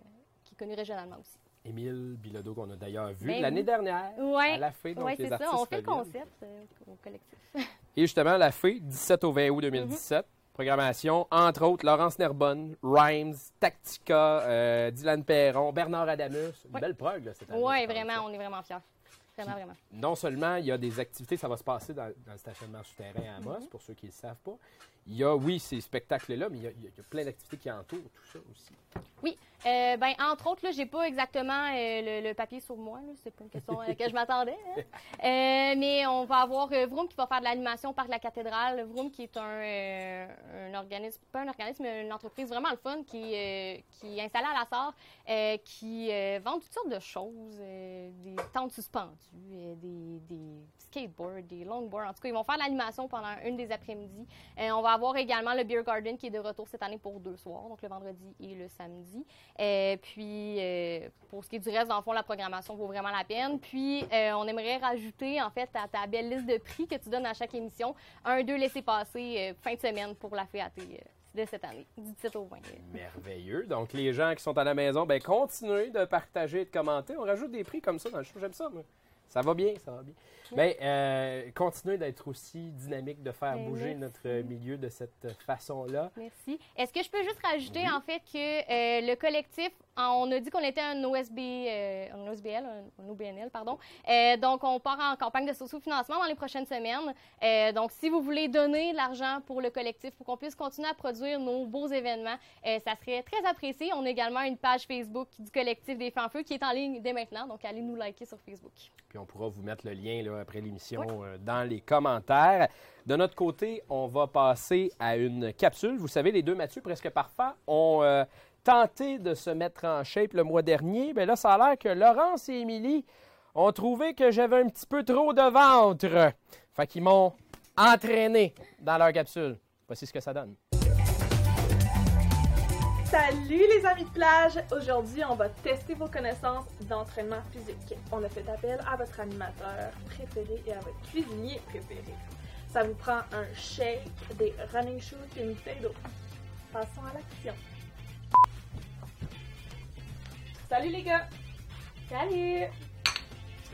qui est connu régionalement aussi. Émile Bilodeau, qu'on a d'ailleurs vu Ben l'année dernière Ouais. à la fée. Oui, c'est ça. On fait le concept euh, au collectif. Et justement, la fée, 17 au 20 août 2017. Programmation, entre autres, Laurence Nerbonne, Rhymes, Tactica, euh, Dylan Perron, Bernard Adamus. Une Ouais. belle prog, là, cette année. Oui, vraiment, on est vraiment fiers. Vraiment, vraiment. Non seulement il y a des activités, ça va se passer dans, dans le stationnement souterrain à Amos, Mhm. pour ceux qui ne le savent pas. Il y a, oui, ces spectacles-là, mais il y, a, il y a plein d'activités qui entourent tout ça aussi. Oui, euh, ben entre autres, là, j'ai pas exactement euh, le, le papier sur moi. C'est pas une question à laquelle je m'attendais. hein. Euh, mais on va avoir euh, Vroom qui va faire de l'animation au Parc de la Cathédrale. Vroom qui est un, euh, un organisme, pas un organisme, mais une entreprise vraiment le fun qui, euh, qui est installée à la Sarre, euh, qui euh, vend toutes sortes de choses, euh, des tentes suspendues, euh, des, des skateboards, des longboards. En tout cas, ils vont faire de l'animation pendant une des après-midi. Euh, on va avoir également le Beer Garden qui est de retour cette année pour deux soirs, donc le vendredi et le samedi. Euh, puis, euh, pour ce qui est du reste, dans le fond, la programmation vaut vraiment la peine. Puis, euh, on aimerait rajouter, en fait, à ta belle liste de prix que tu donnes à chaque émission, un, deux laissés-passer fin de semaine pour la euh, de cette année, du 17 au 20. euh. Merveilleux. Donc, les gens qui sont à la maison, ben continuez de partager et de commenter. On rajoute des prix comme ça dans le show. J'aime ça. Ça va bien, ça va bien. Ben, euh, continuez d'être aussi dynamique, de faire Ben, bouger merci. notre milieu de cette façon-là. Merci. Est-ce que je peux juste rajouter, en fait, que euh, le collectif, on a dit qu'on était un OSB, euh, un OSBL, un, un OBNL, pardon. Euh, donc, on part en campagne de socio-financement dans les prochaines semaines. Euh, donc, si vous voulez donner de l'argent pour le collectif, pour qu'on puisse continuer à produire nos beaux événements, ça serait très apprécié. On a également une page Facebook du collectif des Feux en Feu qui est en ligne dès maintenant. Donc, allez nous liker sur Facebook. Puis on pourra vous mettre le lien là, après l'émission dans les commentaires. De notre côté, on va passer à une capsule. Vous savez, les deux Mathieu presque parfaits ont tenté de se mettre en shape le mois dernier. Mais là, ça a l'air que Laurence et Émilie ont trouvé que j'avais un petit peu trop de ventre. Fait qu'ils m'ont entraîner dans leur capsule. Voici ce que ça donne. Salut les amis de plage! Aujourd'hui, on va tester vos connaissances d'entraînement physique. On a fait appel à votre animateur préféré et à votre cuisinier préféré. Ça vous prend un shake, des running shoes et une bouteille. Passons à l'action. Salut les gars! Salut!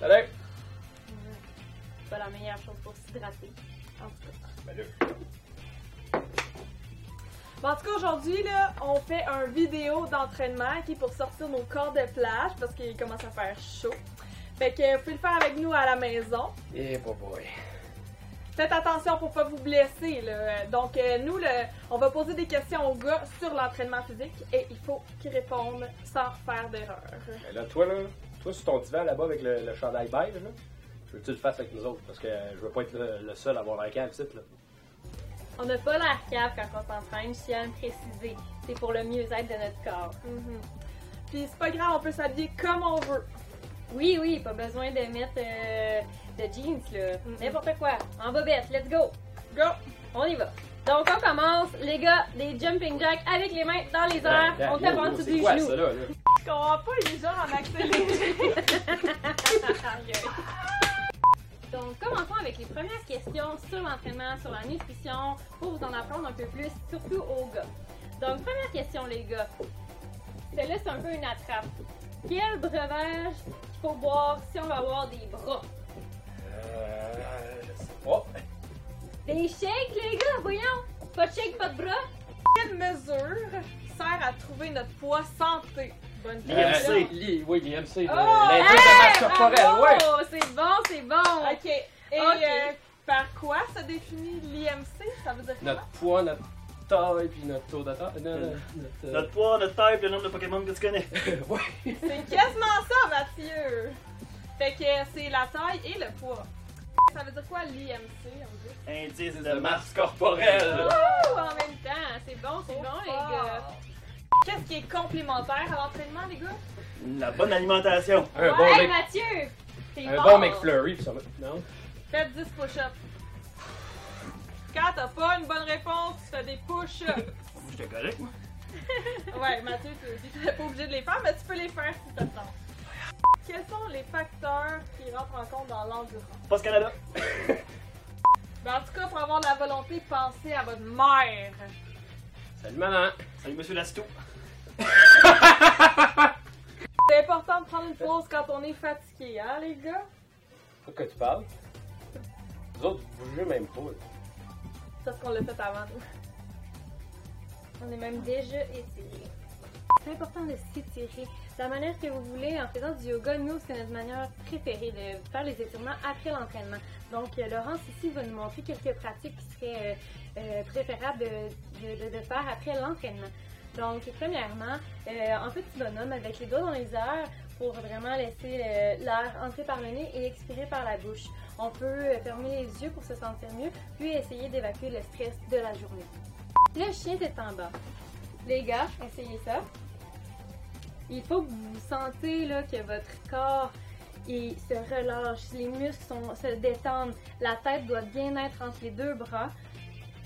Salut! C'est pas la meilleure chose pour s'hydrater. En tout cas. Bon, en tout cas, aujourd'hui, là, on fait un vidéo d'entraînement qui est pour sortir nos corps de plage parce qu'il commence à faire chaud. Fait que vous pouvez le faire avec nous à la maison. Eh, boy, boy. Faites attention pour pas vous blesser. Là. Donc, euh, nous, le- on va poser des questions aux gars sur l'entraînement physique et il faut qu'ils répondent sans faire d'erreur. Ben là, toi, là, toi, sur ton divan là-bas avec le, le chandail beige, là, je veux que tu le fasses avec nous autres? Parce que je veux pas être le, le seul à avoir la cave, là. On n'a pas l'air cave quand on s'entraîne, je tiens à le préciser. C'est pour le mieux-être de notre corps. Mhm. Puis c'est pas grave, on peut s'habiller comme on veut. Oui, oui, pas besoin de mettre euh, de jeans, là. N'importe quoi. En bobette, let's go! Go! On y va. Donc, on commence, les gars, des jumping jacks avec les mains dans les airs. on tape en dessous du genou. ça, là? là? Je comprends pas les gens en accéléré. Donc, commençons avec les premières questions sur l'entraînement, sur la nutrition, pour vous en apprendre un peu plus, surtout aux gars. Donc, première question, les gars. Celle-là, c'est un peu une attrape. Quel breuvage qu'il faut boire si on va avoir des bras? Des shakes, les gars, voyons! Pas de shake, pas de bras? Quelle mesure sert à trouver notre poids santé? Bonne Euh, question. li- oui, l'IMC, le- Oh, l'indice Hey, de masse corporelle, ouais. C'est bon, c'est bon! Ok. Et Ok. euh, par quoi se définit l'IMC? Ça veut dire quoi? Notre poids, notre taille, puis notre taux de taille. Euh, Notre poids, notre taille, puis le nombre de Pokémon que tu connais. ouais. C'est quasiment ça, Mathieu! Fait que c'est la taille et le poids. Ça veut dire quoi l'IMC? on dit? Indice de De masse. masse corporelle. Ouh, en même temps, c'est bon, c'est bon, les gars. Qu'est-ce qui est complémentaire à l'entraînement, les gars? La bonne alimentation. Un bon, hey, Mc- Mathieu! T'es un fort. bon McFlurry, puis ça va. Non? Faites 10 push-ups. Quand t'as pas une bonne réponse, tu fais des push-ups. J'étais correct, moi. Ouais, Mathieu, tu n'es pas obligé de les faire, mais tu peux les faire si t'as le temps. Quels sont les facteurs qui rentrent en compte dans l'endurance? Post Canada. Ben, en tout cas, pour avoir de la volonté, pensez à votre mère. Salut, maman. Salut, monsieur Lastou. C'est important de prendre une pause quand on est fatigué, hein, les gars? Faut que tu parles. Vous autres, vous bougez même pas. là. C'est parce qu'on l'a fait avant nous. On est même déjà essayé. C'est important de s'étirer. La manière que vous voulez, en faisant du yoga, nous, c'est notre manière préférée de faire les étirements après l'entraînement. Donc, euh, Laurence ici va nous montrer quelques pratiques qui seraient euh, euh, préférables de, faire après l'entraînement. Donc, premièrement, euh, en petit bonhomme avec les doigts dans les airs pour vraiment laisser l'air entrer par le nez et expirer par la bouche. On peut fermer les yeux pour se sentir mieux, puis essayer d'évacuer le stress de la journée. Le chien est en bas. Les gars, essayez ça. Il faut que vous sentez que votre corps se relâche, les muscles se détendent, la tête doit bien être entre les deux bras.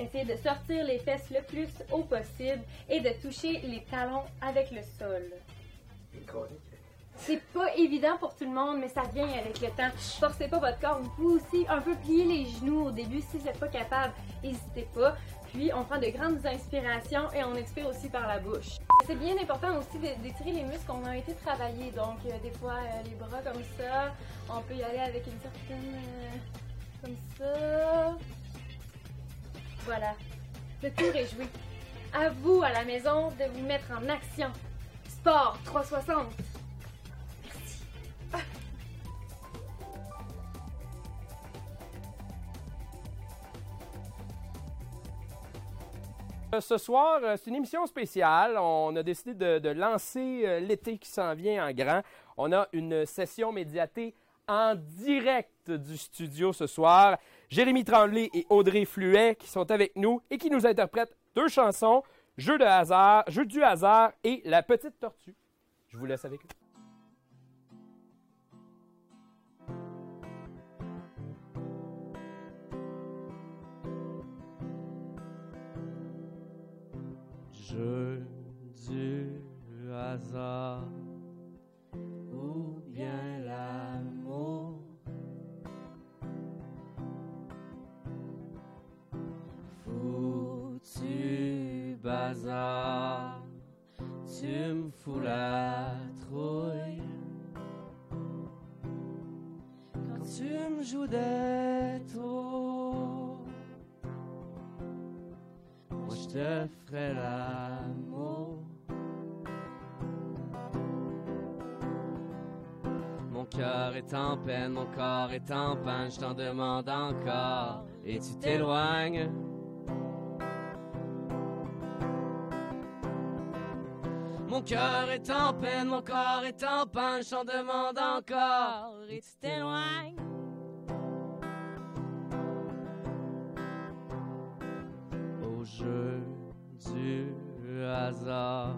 Essayez de sortir les fesses le plus haut possible et de toucher les talons avec le sol. C'est pas évident pour tout le monde, mais ça vient avec le temps. Forcez pas votre corps. Vous pouvez aussi un peu plier les genoux au début si vous n'êtes pas capable. N'hésitez pas. Puis on prend de grandes inspirations et on expire aussi par la bouche. C'est bien important aussi d'étirer les muscles qu'on a été travaillés. Donc euh, des fois euh, les bras comme ça. On peut y aller avec une certaine euh, comme ça. Voilà. Le tour est joué. À vous à la maison de vous mettre en action. Sport 360. Euh, Ce soir, euh, c'est une émission spéciale. On a décidé de, de lancer euh, l'été qui s'en vient en grand. On a une session médiatée en direct du studio ce soir. Jérémy Tremblay et Audrey Fluet qui sont avec nous et qui nous interprètent deux chansons, Jeu de hasard, Jeu du hasard et La petite tortue. Je vous laisse avec eux. Jeu du hasard ou bien l'amour. Foutu bazar, tu me fous la trouille. Quand tu me joues des tours, moi je te ferai l'amour. Cœur est en peine, mon corps est en panne, je t'en demande encore, et tu t'éloignes. Mon cœur est en peine, mon corps est en panne, je t'en demande encore, et tu t'éloignes. Au jeu du hasard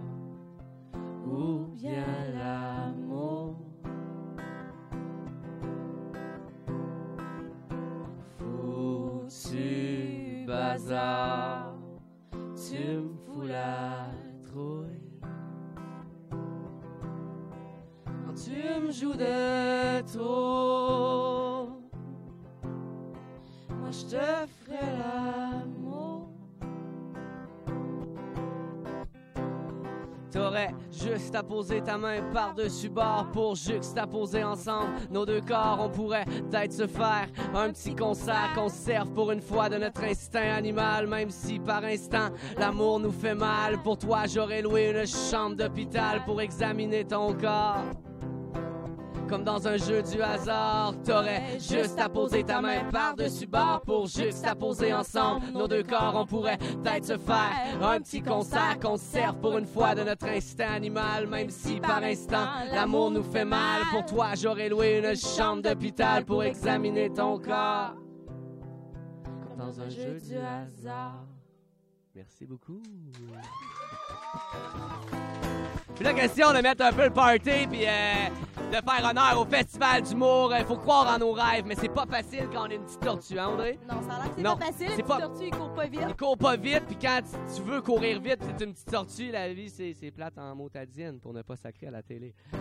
ou bien l'amour. Tu me fous la trouille. Quand tu me joues de trop, moi je te ferai l'amour. Juste à poser ta main par-dessus bord pour juxtaposer ensemble nos deux corps. On pourrait peut-être se faire un petit concert qu'on se serve pour une fois de notre instinct animal, même si par instant l'amour nous fait mal. Pour toi, j'aurais loué une chambre d'hôpital pour examiner ton corps. Comme dans un jeu du hasard, t'aurais juste à poser ta main par-dessus bord pour juste à poser ensemble nos deux corps. On pourrait peut-être se faire un petit concert qu'on se serve pour une fois de notre instinct animal, même si par instant l'amour nous fait mal. Pour toi, j'aurais loué une chambre d'hôpital pour examiner ton corps. Comme dans un jeu du hasard. Merci beaucoup. Puis la question de mettre un peu le party, puis euh, de faire honneur au festival d'humour. Il faut croire en nos rêves, mais c'est pas facile quand on est une petite tortue, hein, André? Non, ça a l'air que c'est pas facile. pas- petites tortues, ils courent pas vite. Il court pas vite, puis quand tu- veux courir vite, c'est une petite tortue. La vie, c'est c'est plate en motadine pour ne pas sacrer à la télé.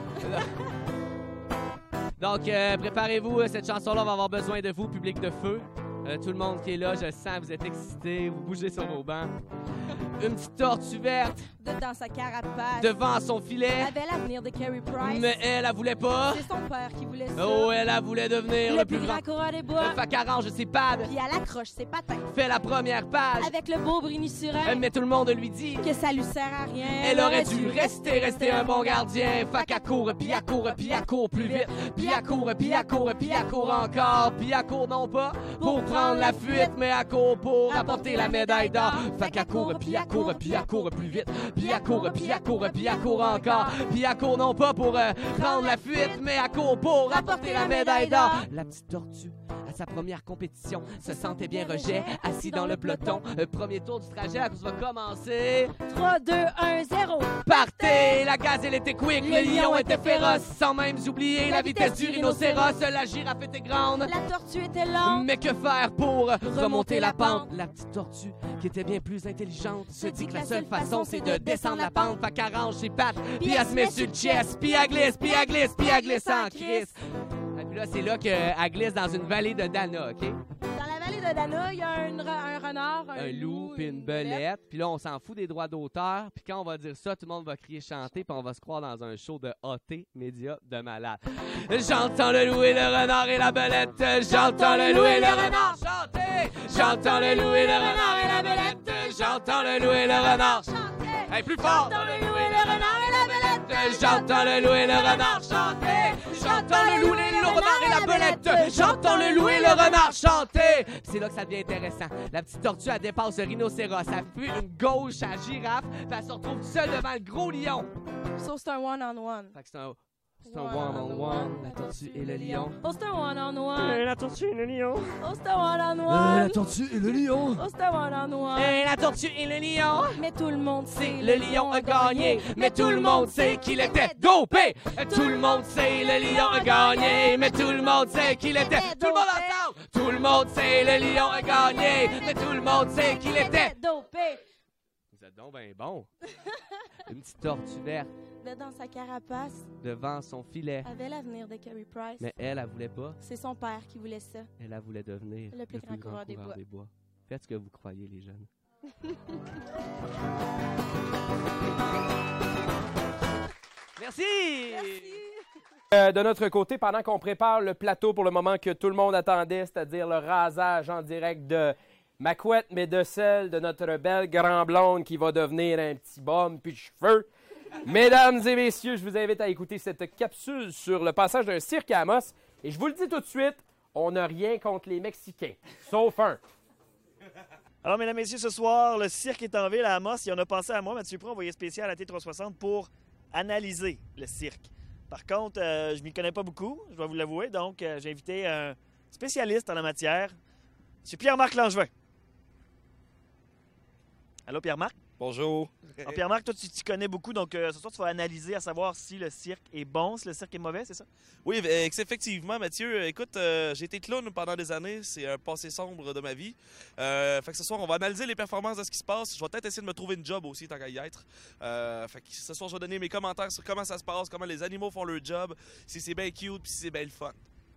Donc, euh, préparez-vous. euh, Cette chanson-là va avoir besoin de vous, public de feu. Euh, tout le monde qui est là, je le sens, vous êtes excités, vous bougez sur vos bancs. Une petite tortue verte De- dans sa carapace. devant son filet. Elle avait l'avenir de Carrie Price. Mais elle, elle voulait pas. C'est son père qui voulait ça. Oh, elle, elle voulait devenir le, plus grand. coureur des bois. Fait qu'arrange ses pads. Puis elle accroche ses patins. Fait la première page. Avec le beau Brini sur Euh, elle. Mais tout le monde lui dit Que ça lui sert à rien. Elle aurait dû rester, rester un bon gardien. Fait qu'elle court, puis elle court, puis elle court plus vite. Puis elle court, puis elle court, puis elle court encore. Puis elle court non pas pour prendre la fuite, mais elle court pour apporter la médaille d'or. Fait qu'elle court, puis elle court, puis elle court plus vite. Puis elle court, puis elle court, puis elle court encore. Puis elle court non pas pour euh, prendre la fuite, mais elle court pour apporter la médaille d'or. La petite tortue à sa première compétition se sentait bien rejet, assis dans le peloton. Le premier tour du trajet, la course va commencer. 3, 2, 1, 0. Partez! La gazelle était quick, le lion était féroce, sans même oublier la vitesse du rhinocéros. La girafe était grande. La tortue était lente. Mais que faire pour remonter la pente? La petite tortue, qui était bien plus intelligente, se dit que la seule façon c'est de descendre la pente. Fait qu'elle range ses pattes, puis elle se met sur le chest, puis elle glisse, puis elle glisse, puis elle glisse en crise. Puis là, c'est là qu'elle glisse dans une vallée de Dana, OK? Dans la vallée de Dana, il y a re- un renard, un, un loup puis une belette. Puis là, on s'en fout des droits d'auteur. Puis quand on va dire ça, tout le monde va crier chanter. Puis on va se croire dans un show de OT, média de malade. J'entends le loup et le renard et la belette. J'entends le loup et le renard chanter. J'entends le loup et le renard et la belette. J'entends le loup et le renard chanter. Hey, plus fort! J'entends le loup et le renard et la belette. J'entends le loup et le renard chanter. J'entends le loup et le renard et la belette. J'entends le loup et le renard chanter. C'est là que ça devient intéressant. La petite tortue, elle dépasse le rhinocéros. Elle fuit une gauche à la girafe. Puis elle se retrouve seule devant le gros lion. So c'est un one-on-one. Fait que c'est un, c'est un one-on-one. La tortue et le lion. Oh, c'est un one-on-one. la tortue et le lion. Oh, c'est un one-on-one. tortue et le lion. Oh, c'est un one-on-one. Et la tortue et le lion. Mais tout le monde sait, Le lion a gagné, mais tout le monde sait qu'il était dopé. Tout le monde sait le lion a gagné, mais tout le monde sait qu'il était. Tout le monde ensemble. Tout le monde sait le lion a gagné, mais tout le monde sait qu'il était. dopé. Vous êtes donc ben bon. Une petite tortue verte Mais dans sa carapace devant son filet. avait l'avenir de Carrie Price. Mais elle, elle voulait pas. C'est son père qui voulait ça. Elle, elle voulait devenir Le plus grand coureur des bois. Faites ce que vous croyez, les jeunes. Merci! Euh, de notre côté, pendant qu'on prépare le plateau pour le moment que tout le monde attendait, c'est-à-dire le rasage en direct de ma couette, mais de celle de notre belle grand blonde qui va devenir un petit bum puis cheveux. Mesdames et messieurs, je vous invite à écouter cette capsule sur le passage d'un cirque à Amos. Et je vous le dis tout de suite, on n'a rien contre les Mexicains, sauf un. Alors, mesdames et messieurs, ce soir, le cirque est en ville à Amos et on a pensé à moi, Mathieu Pro, envoyé spécial à T360 pour analyser le cirque. Par contre, euh, je m'y connais pas beaucoup, je dois vous l'avouer, donc euh, j'ai invité un spécialiste en la matière, M. Pierre-Marc Langevin. Allô, Pierre-Marc? Bonjour. Alors, Pierre-Marc, toi, tu t'y connais beaucoup, donc euh, ce soir, tu vas analyser à savoir si le cirque est bon, si le cirque est mauvais, c'est ça? Oui, effectivement, Mathieu. Euh, Écoute, euh, j'ai été clown pendant des années. C'est un passé sombre de ma vie. Euh, fait que ce soir, on va analyser les performances de ce qui se passe. Je vais peut-être essayer de me trouver une job aussi, tant qu'à y être. Fait que ce soir, je vais donner mes commentaires sur comment ça se passe, comment les animaux font leur job, si c'est bien cute, puis si c'est bien le fun.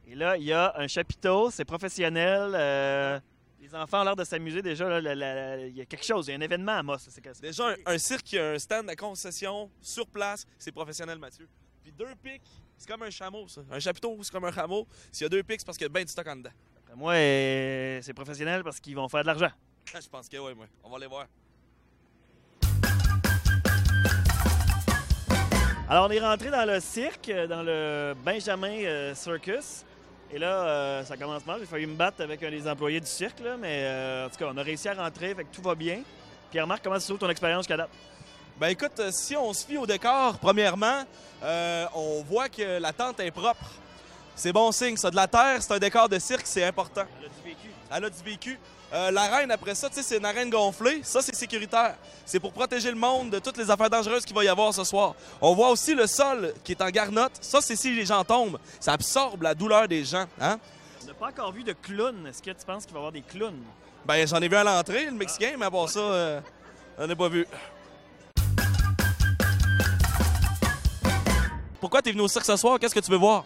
Et là, il y a un chapiteau, c'est professionnel. Les enfants ont l'air de s'amuser déjà. il y a quelque chose, il y a un événement à Moss. Déjà, un, un cirque qui a un stand à concession sur place, c'est professionnel, Mathieu. Puis deux pics, c'est comme un chameau, ça. Un chapiteau, c'est comme un chameau. S'il y a deux pics, c'est parce qu'il y a bien du stock en dedans. Après Moi, euh, c'est professionnel parce qu'ils vont faire de l'argent. Je pense que oui, moi. On va les voir. Alors, on est rentré dans le cirque, euh, dans le Benjamin euh, Circus. Et là, euh, ça commence mal. J'ai failli me battre avec un des employés du cirque, là, mais euh, en tout cas, on a réussi à rentrer, fait que tout va bien. Pierre-Marc, comment se trouve ton expérience jusqu'à date? Ben écoute, euh, si on se fie au décor, premièrement, euh, on voit que la tente est propre. C'est bon signe, ça. De la terre, c'est un décor de cirque, c'est important. Elle a du vécu. Elle a du vécu. Euh, L'arène, après ça, tu sais, c'est une arène gonflée. Ça, c'est sécuritaire. C'est pour protéger le monde de toutes les affaires dangereuses qu'il va y avoir ce soir. On voit aussi le sol qui est en garnotte. Ça, c'est si les gens tombent. Ça absorbe la douleur des gens. Hein? On n'a pas encore vu de clown. Est-ce que tu penses qu'il va y avoir des clowns? Ben, j'en ai vu à l'entrée, le Mexicain, mais à part ça, euh, j'en ai pas vu. Pourquoi t'es venu au cirque ce soir? Qu'est-ce que tu veux voir?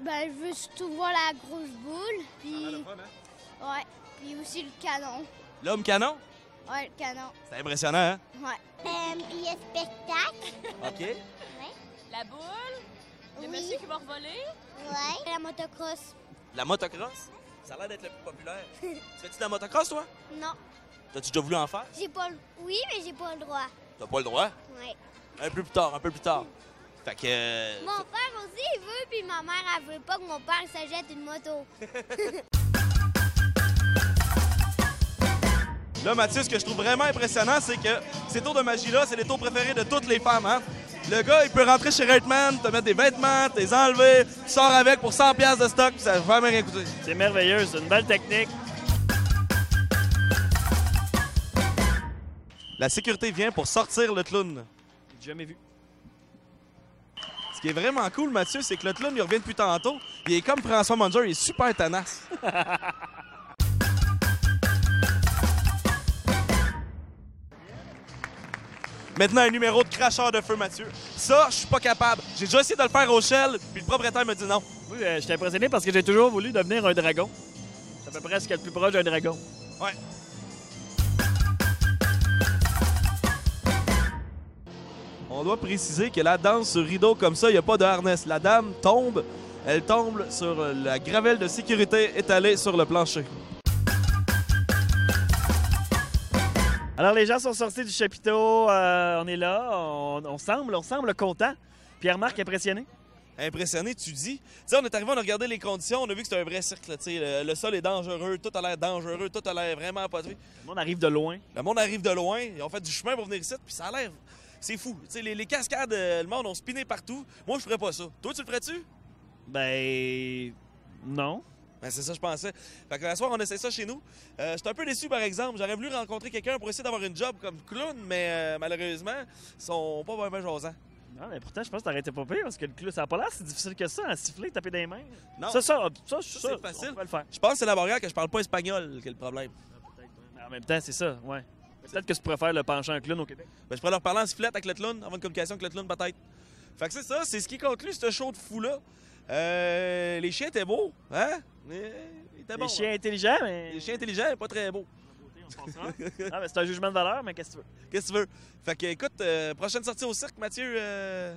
Ben, je veux surtout voir la grosse boule, puis... Ouais, puis aussi le canon. L'homme canon? Ouais, le canon. C'est impressionnant, hein? Ouais. il y a spectacle. OK. La boule? Le Oui. monsieur qui va revoler? Ouais. La motocross. La motocross? Ça a l'air d'être le plus populaire. tu fais-tu de la motocross, toi? Non. T'as-tu déjà voulu en faire? J'ai pas le... Oui, mais j'ai pas le droit. T'as pas le droit? Ouais. Un peu plus tard, un peu plus tard. Fait que... euh, Mon père aussi, il veut, puis ma mère, elle veut pas que mon père s'achète une moto. Là, Mathieu, ce que je trouve vraiment impressionnant, c'est que ces tours de magie-là, c'est les tours préférés de toutes les femmes. Hein? Le gars, il peut rentrer chez Reitman, te mettre des vêtements, te les enlever, tu sors avec pour 100$ piastres de stock, puis ça va jamais rien coûter. C'est merveilleux, c'est une belle technique. La sécurité vient pour sortir le clown. Jamais vu. Ce qui est vraiment cool, Mathieu, c'est que le clown, il revient depuis tantôt. Il est comme François Munger, il est super tenace. Maintenant, un numéro de cracheur de feu, Mathieu. Ça, je suis pas capable. J'ai déjà essayé de le faire au Shell, puis le propriétaire me dit non. Oui, euh, j'étais impressionné parce que j'ai toujours voulu devenir un dragon. C'est à peu près ce qu'il y a de plus proche d'un dragon. Ouais. On doit préciser que la danse sur rideau comme ça, il n'y a pas de harness. La dame tombe, elle tombe sur la gravelle de sécurité étalée sur le plancher. Alors, les gens sont sortis du chapiteau. euh, on est là. On, on semble, on semble content. Pierre-Marc impressionné? Impressionné, tu dis. Tu sais, on est arrivé, on a regardé les conditions, on a vu que c'était un vrai sais. le, le sol est dangereux, tout a l'air dangereux, tout a l'air vraiment pas Le monde arrive de loin. Le monde arrive de loin, ils ont fait du chemin pour venir ici, puis ça a l'air. C'est fou. Tu sais, les, les cascades, euh, le monde ont spiné partout. Moi, je ferais pas ça. Toi, tu le ferais-tu? Ben. Non. Ben, c'est ça, je pensais. Fait que la soir, on essaie ça chez nous. Euh, J'étais un peu déçu, par exemple. J'aurais voulu rencontrer quelqu'un pour essayer d'avoir une job comme clown, mais euh, malheureusement, ils sont pas vraiment jasants. Non, mais pourtant, je pense que t'aurais été pas pire parce que le clou, ça a pas l'air si difficile que ça à siffler, taper des mains. Non. Ça, ça, ça, ça, c'est on facile. le faire. Je pense que c'est la barrière que je parle pas espagnol qui est le problème. Mais en même temps, c'est ça, ouais. Peut-être que tu préfères le penchant clown au Québec. Ben, je pourrais leur parler en sifflette avec le clown, avoir une communication avec le clown peut-être. Fait que c'est ça, c'est ce qui conclut ce show de fou-là. Euh, les chiens étaient beaux, hein? Les bons, chiens hein. intelligents, mais. Les chiens intelligents, mais pas très beaux. Ah, mais c'est un jugement de valeur, mais qu'est-ce que tu veux? Qu'est-ce que tu veux? Fait que, écoute, euh, prochaine sortie au cirque, Mathieu. euh,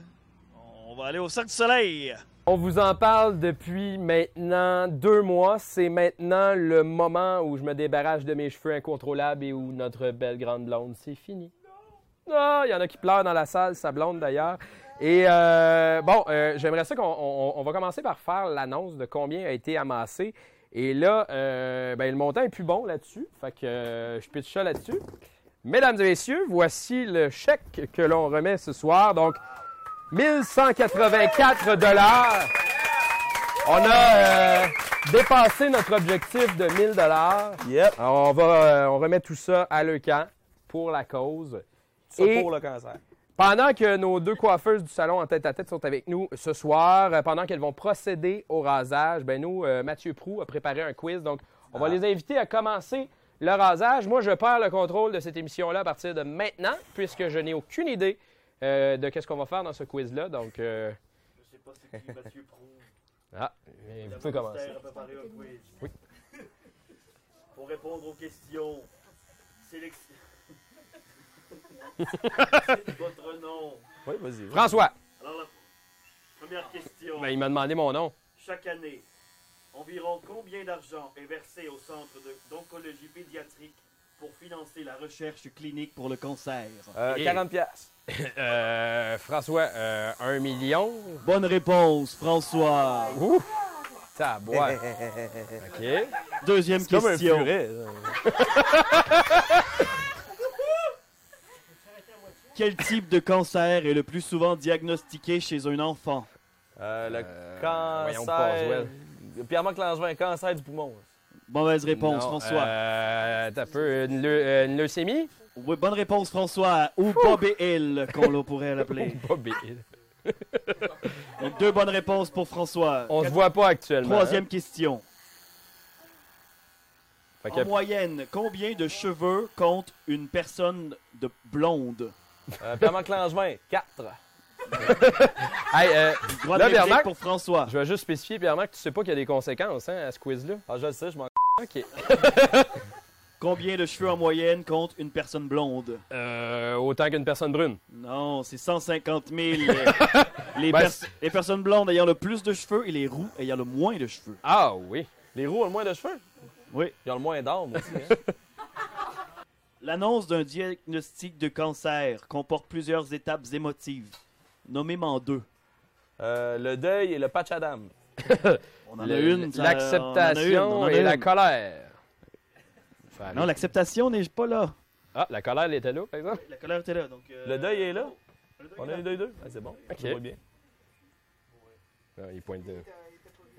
On va aller au Cirque du Soleil. On vous en parle depuis maintenant deux mois. C'est maintenant le moment où je me débarrasse de mes cheveux incontrôlables et où notre belle grande blonde, c'est fini. Ah, il y en a qui pleurent dans la salle, sa blonde d'ailleurs. Et euh, bon, euh, j'aimerais ça qu'on on- on va commencer par faire l'annonce de combien a été amassé. Et là, euh, ben, le montant est plus bon là-dessus. Fait que je pitch ça là-dessus. Mesdames et messieurs, voici le chèque que l'on remet ce soir. Donc, 1184 dollars. On a dépassé notre objectif de 1000 dollars. On va, on remet tout ça à Leucan pour la cause. Ça Et pour le cancer. Pendant que nos deux coiffeuses du salon en tête à tête sont avec nous ce soir, euh, pendant qu'elles vont procéder au rasage, ben nous, euh, Mathieu Prou a préparé un quiz. Donc, on va les inviter à commencer le rasage. Moi, je perds le contrôle de cette émission-là à partir de maintenant, puisque je n'ai aucune idée euh, de qu'est-ce qu'on va faire dans ce quiz-là. Donc, euh, Je sais pas c'est qui Mathieu Pro. ah, mais vous pouvez commencer. quiz. Oui. Pour répondre aux questions, sélection. Votre nom. Oui, vas-y. François. Alors, la première question. Ben, il m'a demandé mon nom. Chaque année, environ combien d'argent est versé au Centre d'oncologie pédiatrique pour financer la recherche clinique pour le cancer? Euh, Et- 40 pièces. Euh, François, euh, un million. Bonne réponse, François. Ouh, ça boit. OK. Deuxième C'est comme un question. furet, Quel type de cancer est le plus souvent diagnostiqué chez un enfant? Euh, le voyons, cancer. Pierre-Marc Langevin, cancer du poumon. Mauvaise réponse, Non, François. Euh, t'as peu une, euh, une leucémie? Oui, bonne réponse, François. Ou Bobby Hill, qu'on le pourrait l'appeler. Bobby Hill. Donc, deux bonnes réponses pour François. On se voit pas actuellement. Troisième question. Fait En moyenne, combien de cheveux compte une personne de blonde? Euh, Pierre-Marc Langevin, 4. Hey, euh, Droit de là, réplique Pierre-Marc, pour François. je vais juste spécifier, Pierre-Marc, tu sais pas qu'il y a des conséquences hein, à ce quiz-là? Ah, je le sais, je m'en. OK. Combien de cheveux en moyenne compte une personne blonde? Euh, autant qu'une personne brune. Non, c'est 150 000. les, Ben, pers- c'est- les personnes blondes ayant le plus de cheveux et les roux ayant le moins de cheveux. Ah oui. Les roues ont le moins de cheveux? Oui. Ils ont le moins d'armes aussi. hein. L'annonce d'un diagnostic de cancer comporte plusieurs étapes émotives. Nommez-m'en deux. Euh, le deuil et le patch Adam. On en a Le- une. ça- on en a une, L'acceptation et la colère. Non, l'acceptation n'est pas là. Ah, la colère, elle était là, par exemple? La colère était là. Donc, euh, Le deuil est là. le deuil On est a là. eu deux, deux? Ah, c'est bon. Ok. Je vois bien. Ah, il pointe de...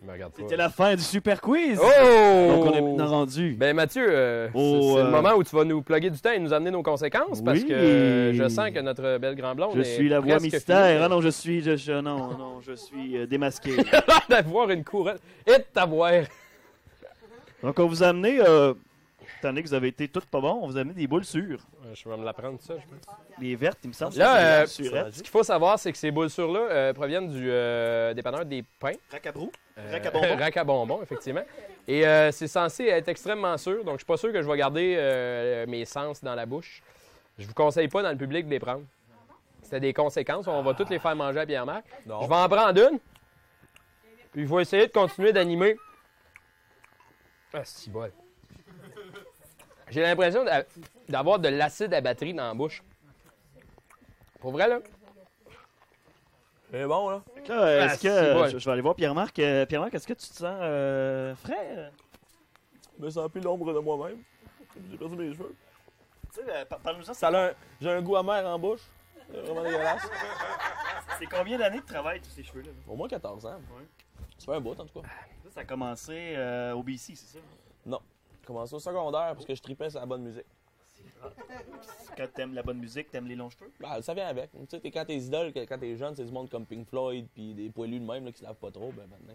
Il me regarde pas. C'était la fin du super quiz. Oh! Donc, on est maintenant rendu. Ben Mathieu, euh, Oh, c'est c'est euh, le moment où tu vas nous plugger du temps et nous amener nos conséquences parce Oui. que euh, je sens que notre belle grand blonde Je est suis la voix mystère. finie. Ah non, je suis. Je, je- non, non, je suis euh, démasqué. d'avoir une couronne et de t'avoir. Donc, on vous a amené. Euh, étant donné que vous avez été toutes pas bons, on vous a amené des boules sûres. Je vais me la prendre, ça, je pense. Les vertes, il me semble. Là, euh, ce qu'il faut savoir, c'est que ces boules-sûres-là euh, proviennent du euh, dépanneur des pains. Rack à brou. Euh, Rack à bonbons. rack à bonbons, effectivement. Et euh, c'est censé être extrêmement sûr, donc je suis pas sûr que je vais garder euh, mes sens dans la bouche. Je vous conseille pas dans le public de les prendre. C'était des conséquences, on va toutes les faire manger à Pierre-Marc. Je vais en prendre une, puis je vais essayer de continuer d'animer. Ah, si bon. J'ai l'impression d'a- d'avoir de l'acide à batterie dans la bouche. Pour vrai, là? C'est bon, là. Que là, Ah, que. je, je vais aller voir Pierre-Marc. Euh, Pierre-Marc, est-ce que tu te sens euh, frais? Je me sens plus l'ombre de moi-même. J'ai perdu mes cheveux. Tu sais, euh, par- parle-nous-en. Ça a un- J'ai un goût amer en bouche. C'est vraiment dégueulasse. C'est combien d'années de travail, tous ces cheveux-là? Au moins 14 ans. Ça fait un bout, en tout cas. Ça, ça a commencé euh, au BC, c'est ça? Non. Commencé au secondaire parce que je tripais sur la bonne musique. Quand t'aimes la bonne musique, t'aimes les longs cheveux? Ah, ça vient avec. Tu sais, t'es- quand t'es idole, quand t'es jeune, c'est du monde comme Pink Floyd puis des poilus de même là, qui se lavent pas trop, ben maintenant.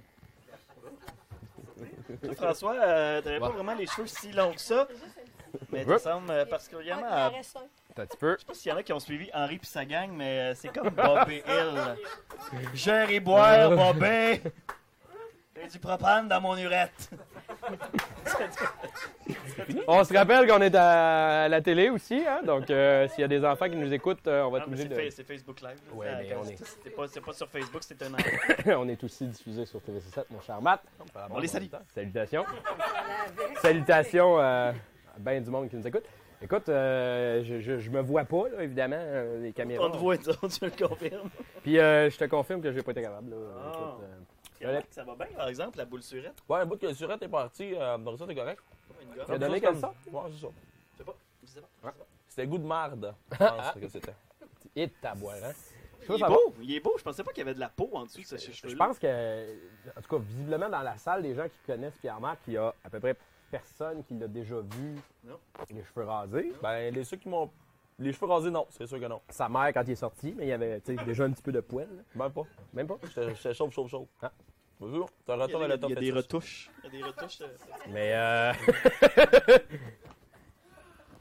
Toi, François, euh, t'avais pas vraiment les cheveux si longs que ça. Mais ça ressemble euh, particulièrement à. Un petit peu. Je sais pas s'il y en a qui ont suivi Henri puis sa gang, mais euh, c'est comme Bobby Hill. Gérer boire, Bobby. J'ai du propane dans mon urette. On se rappelle qu'on est à la télé aussi, hein? donc euh, s'il y a des enfants qui nous écoutent, euh, on va être obligé c'est de. c'est Facebook Live. Ouais, Euh, mais on c'est- est- C'est pas, sur Facebook, c'est un on est aussi diffusé sur TV7, mon cher Matt. On les salue. Salutations. Salutations euh, à bien du monde qui nous écoute. Écoute, euh, je, je, je me vois pas, là, évidemment, les caméras. On te voit, tu le confirmes. Puis euh, je te confirme que j'ai pas été capable. Là. Ah. Écoute, euh, Ça va bien, par exemple, la boule surette? Ouais, un bout que le surette est parti, euh, dans ça, t'es correct. Une gomme. Il a donné quelle sorte? Ouais, c'est ça. Je sais pas. Je sais pas. C'était goût de marde, je pense que c'était. Et de taboire, hein? Il est beau, il est beau. Je pensais pas qu'il y avait de la peau en dessous de ce cheveu Je pense que, en tout cas, visiblement dans la salle, des gens qui connaissent Pierre-Marc, il y a à peu près personne qui l'a déjà vu Non. les cheveux rasés. Ben, les ceux qui m'ont. Les cheveux rasés, non, c'est sûr que non. Sa mère, quand il est sorti, mais il y avait tu sais, déjà un petit peu de poil. là. Même pas. Même pas? J'étais j'étais chauve, chauve, chauve. Ah. Bonjour. T'as un Il y a retour des, à la il y a des retouches. Il y a des retouches. euh, Mais euh...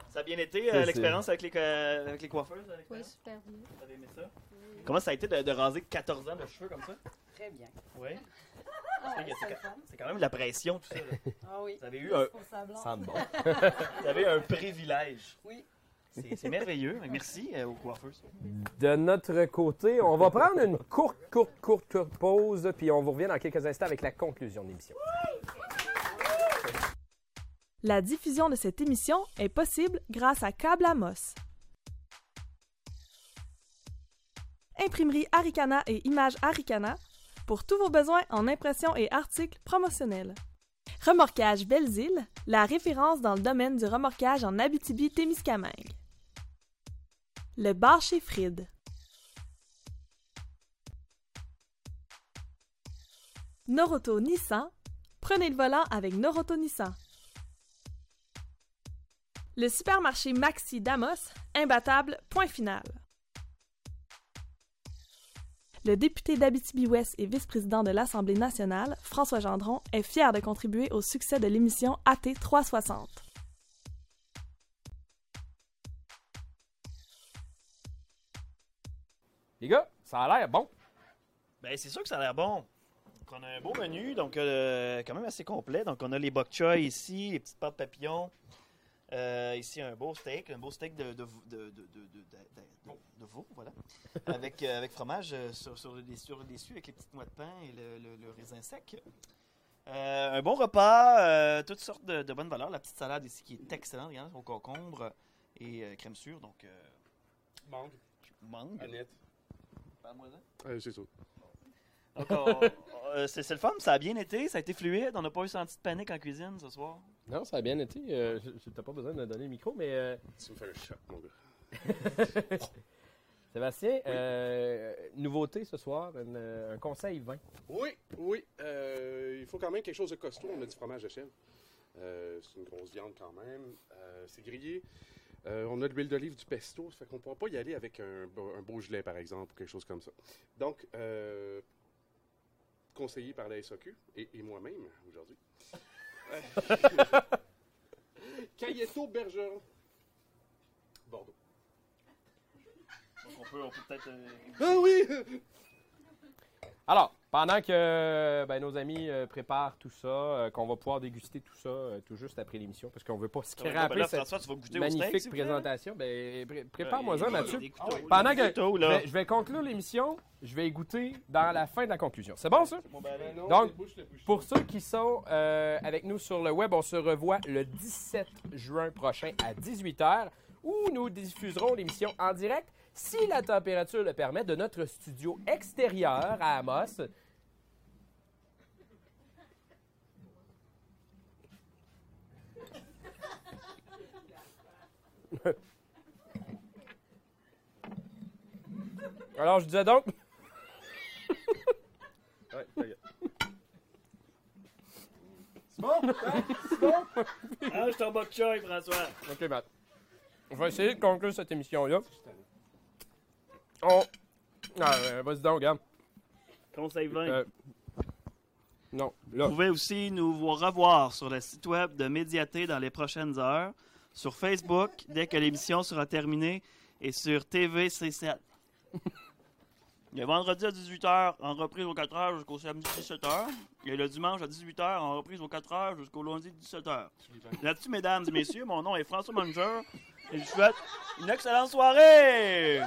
Ça a bien été, euh, l'expérience avec les, co- avec les coiffeuses? Oui, super bien. Vous avez aimé ça? Comment ça a été de, de raser 14 ans de cheveux comme ça? Très bien. Oui. Ah, C'est- quand- même de la pression, tout ça. là. Ah oui. Vous avez eu un. Sente bon. vous avez un privilège. Oui. C'est merveilleux. Merci euh, aux coiffeuses. De notre côté, on va prendre une courte, courte, courte, courte pause, puis on vous revient dans quelques instants avec la conclusion de l'émission. La diffusion de cette émission est possible grâce à Câble Amos. Imprimerie Aricana et Images Aricana pour tous vos besoins en impression et articles promotionnels. Remorquage Belle-Île, la référence dans le domaine du remorquage en Abitibi-Témiscamingue. Le bar chez Fried. Noroto Nissan, prenez le volant avec Noroto Nissan. Le supermarché Maxi Damos, imbattable, point final. Le député d'Abitibi-Ouest et vice-président de l'Assemblée nationale, François Gendron, est fier de contribuer au succès de l'émission AT 360. Les gars, ça a l'air bon. Ben, c'est sûr que ça a l'air bon. Donc, on a un beau menu, donc euh, quand même assez complet. Donc, on a les bok choy ici, les petites pâtes papillons. Euh, ici, un beau steak, un beau steak de, de, de, de, de, de- de- de- de veau, voilà. avec, euh, avec fromage euh, sur, sur, le dessus, sur le dessus, avec les petites noix de pain et le, le- le raisin sec. Euh, un bon repas, euh, toutes sortes de, de bonnes valeurs. La petite salade ici qui est excellente, regardez, au concombre et euh, crème sûre. Donc, euh, Mangue. mangue. Annette. Parle-moi-en. Euh, c'est ça. Euh, c'est le fun, ça a bien été, ça a été fluide. On n'a pas eu senti de panique en cuisine ce soir. Non, ça a bien été. Euh, T'as pas besoin de me donner le micro, mais... euh, Tu me fais un choc, mon gars. Sébastien, euh, nouveauté ce soir, une- un conseil vin. Oui, oui. euh, il faut quand même quelque chose de costaud. On a du fromage de chèvre. Euh, c'est une grosse viande quand même. Euh, c'est grillé. Euh, on a de l'huile d'olive, du pesto. Ça fait qu'on ne pourra pas y aller avec un, beau- un beau gelé, par exemple, ou quelque chose comme ça. Donc, euh, conseillé par la SAQ et, et moi-même aujourd'hui. Cayeto Bergeron. Bordeaux. Donc, on peut, on peut peut-être. euh, Ah oui! Alors, pendant que ben, nos amis euh, préparent tout ça, euh, qu'on va pouvoir déguster tout ça euh, tout juste après l'émission, parce qu'on veut pas Ah ouais, scraper ben là, cette François, tu vas goûter au magnifique steak, présentation. Ben, pré- prépare-moi ça, Mathieu. des couteaux, il y a Pendant que couteaux, je vais, je vais conclure l'émission, je vais goûter dans la fin de la conclusion. C'est bon, ça? Ben non, Donc, bouche, bouche. pour ceux qui sont euh, avec nous sur le web, on se revoit le 17 juin prochain à 18h où nous diffuserons l'émission en direct, si la température le permet, de notre studio extérieur à Amos. Alors, je disais donc. Ouais. C'est bon? C'est bon? Mange ton bok choy, François. Ok, Matt. On va essayer de conclure cette émission-là. On. Ah, euh, vas-y donc, regarde. Conseil 20. Euh, Non, là. Vous pouvez aussi nous voir revoir sur le site web de Médiaté dans les prochaines heures. sur Facebook dès que l'émission sera terminée et sur TVC7. Le vendredi à 18h, en reprise aux 4h jusqu'au samedi 17h. Et le dimanche à 18h, en reprise aux 4h jusqu'au lundi 17h. Là-dessus, mesdames et messieurs, mon nom est François Manger et je vous souhaite une excellente soirée!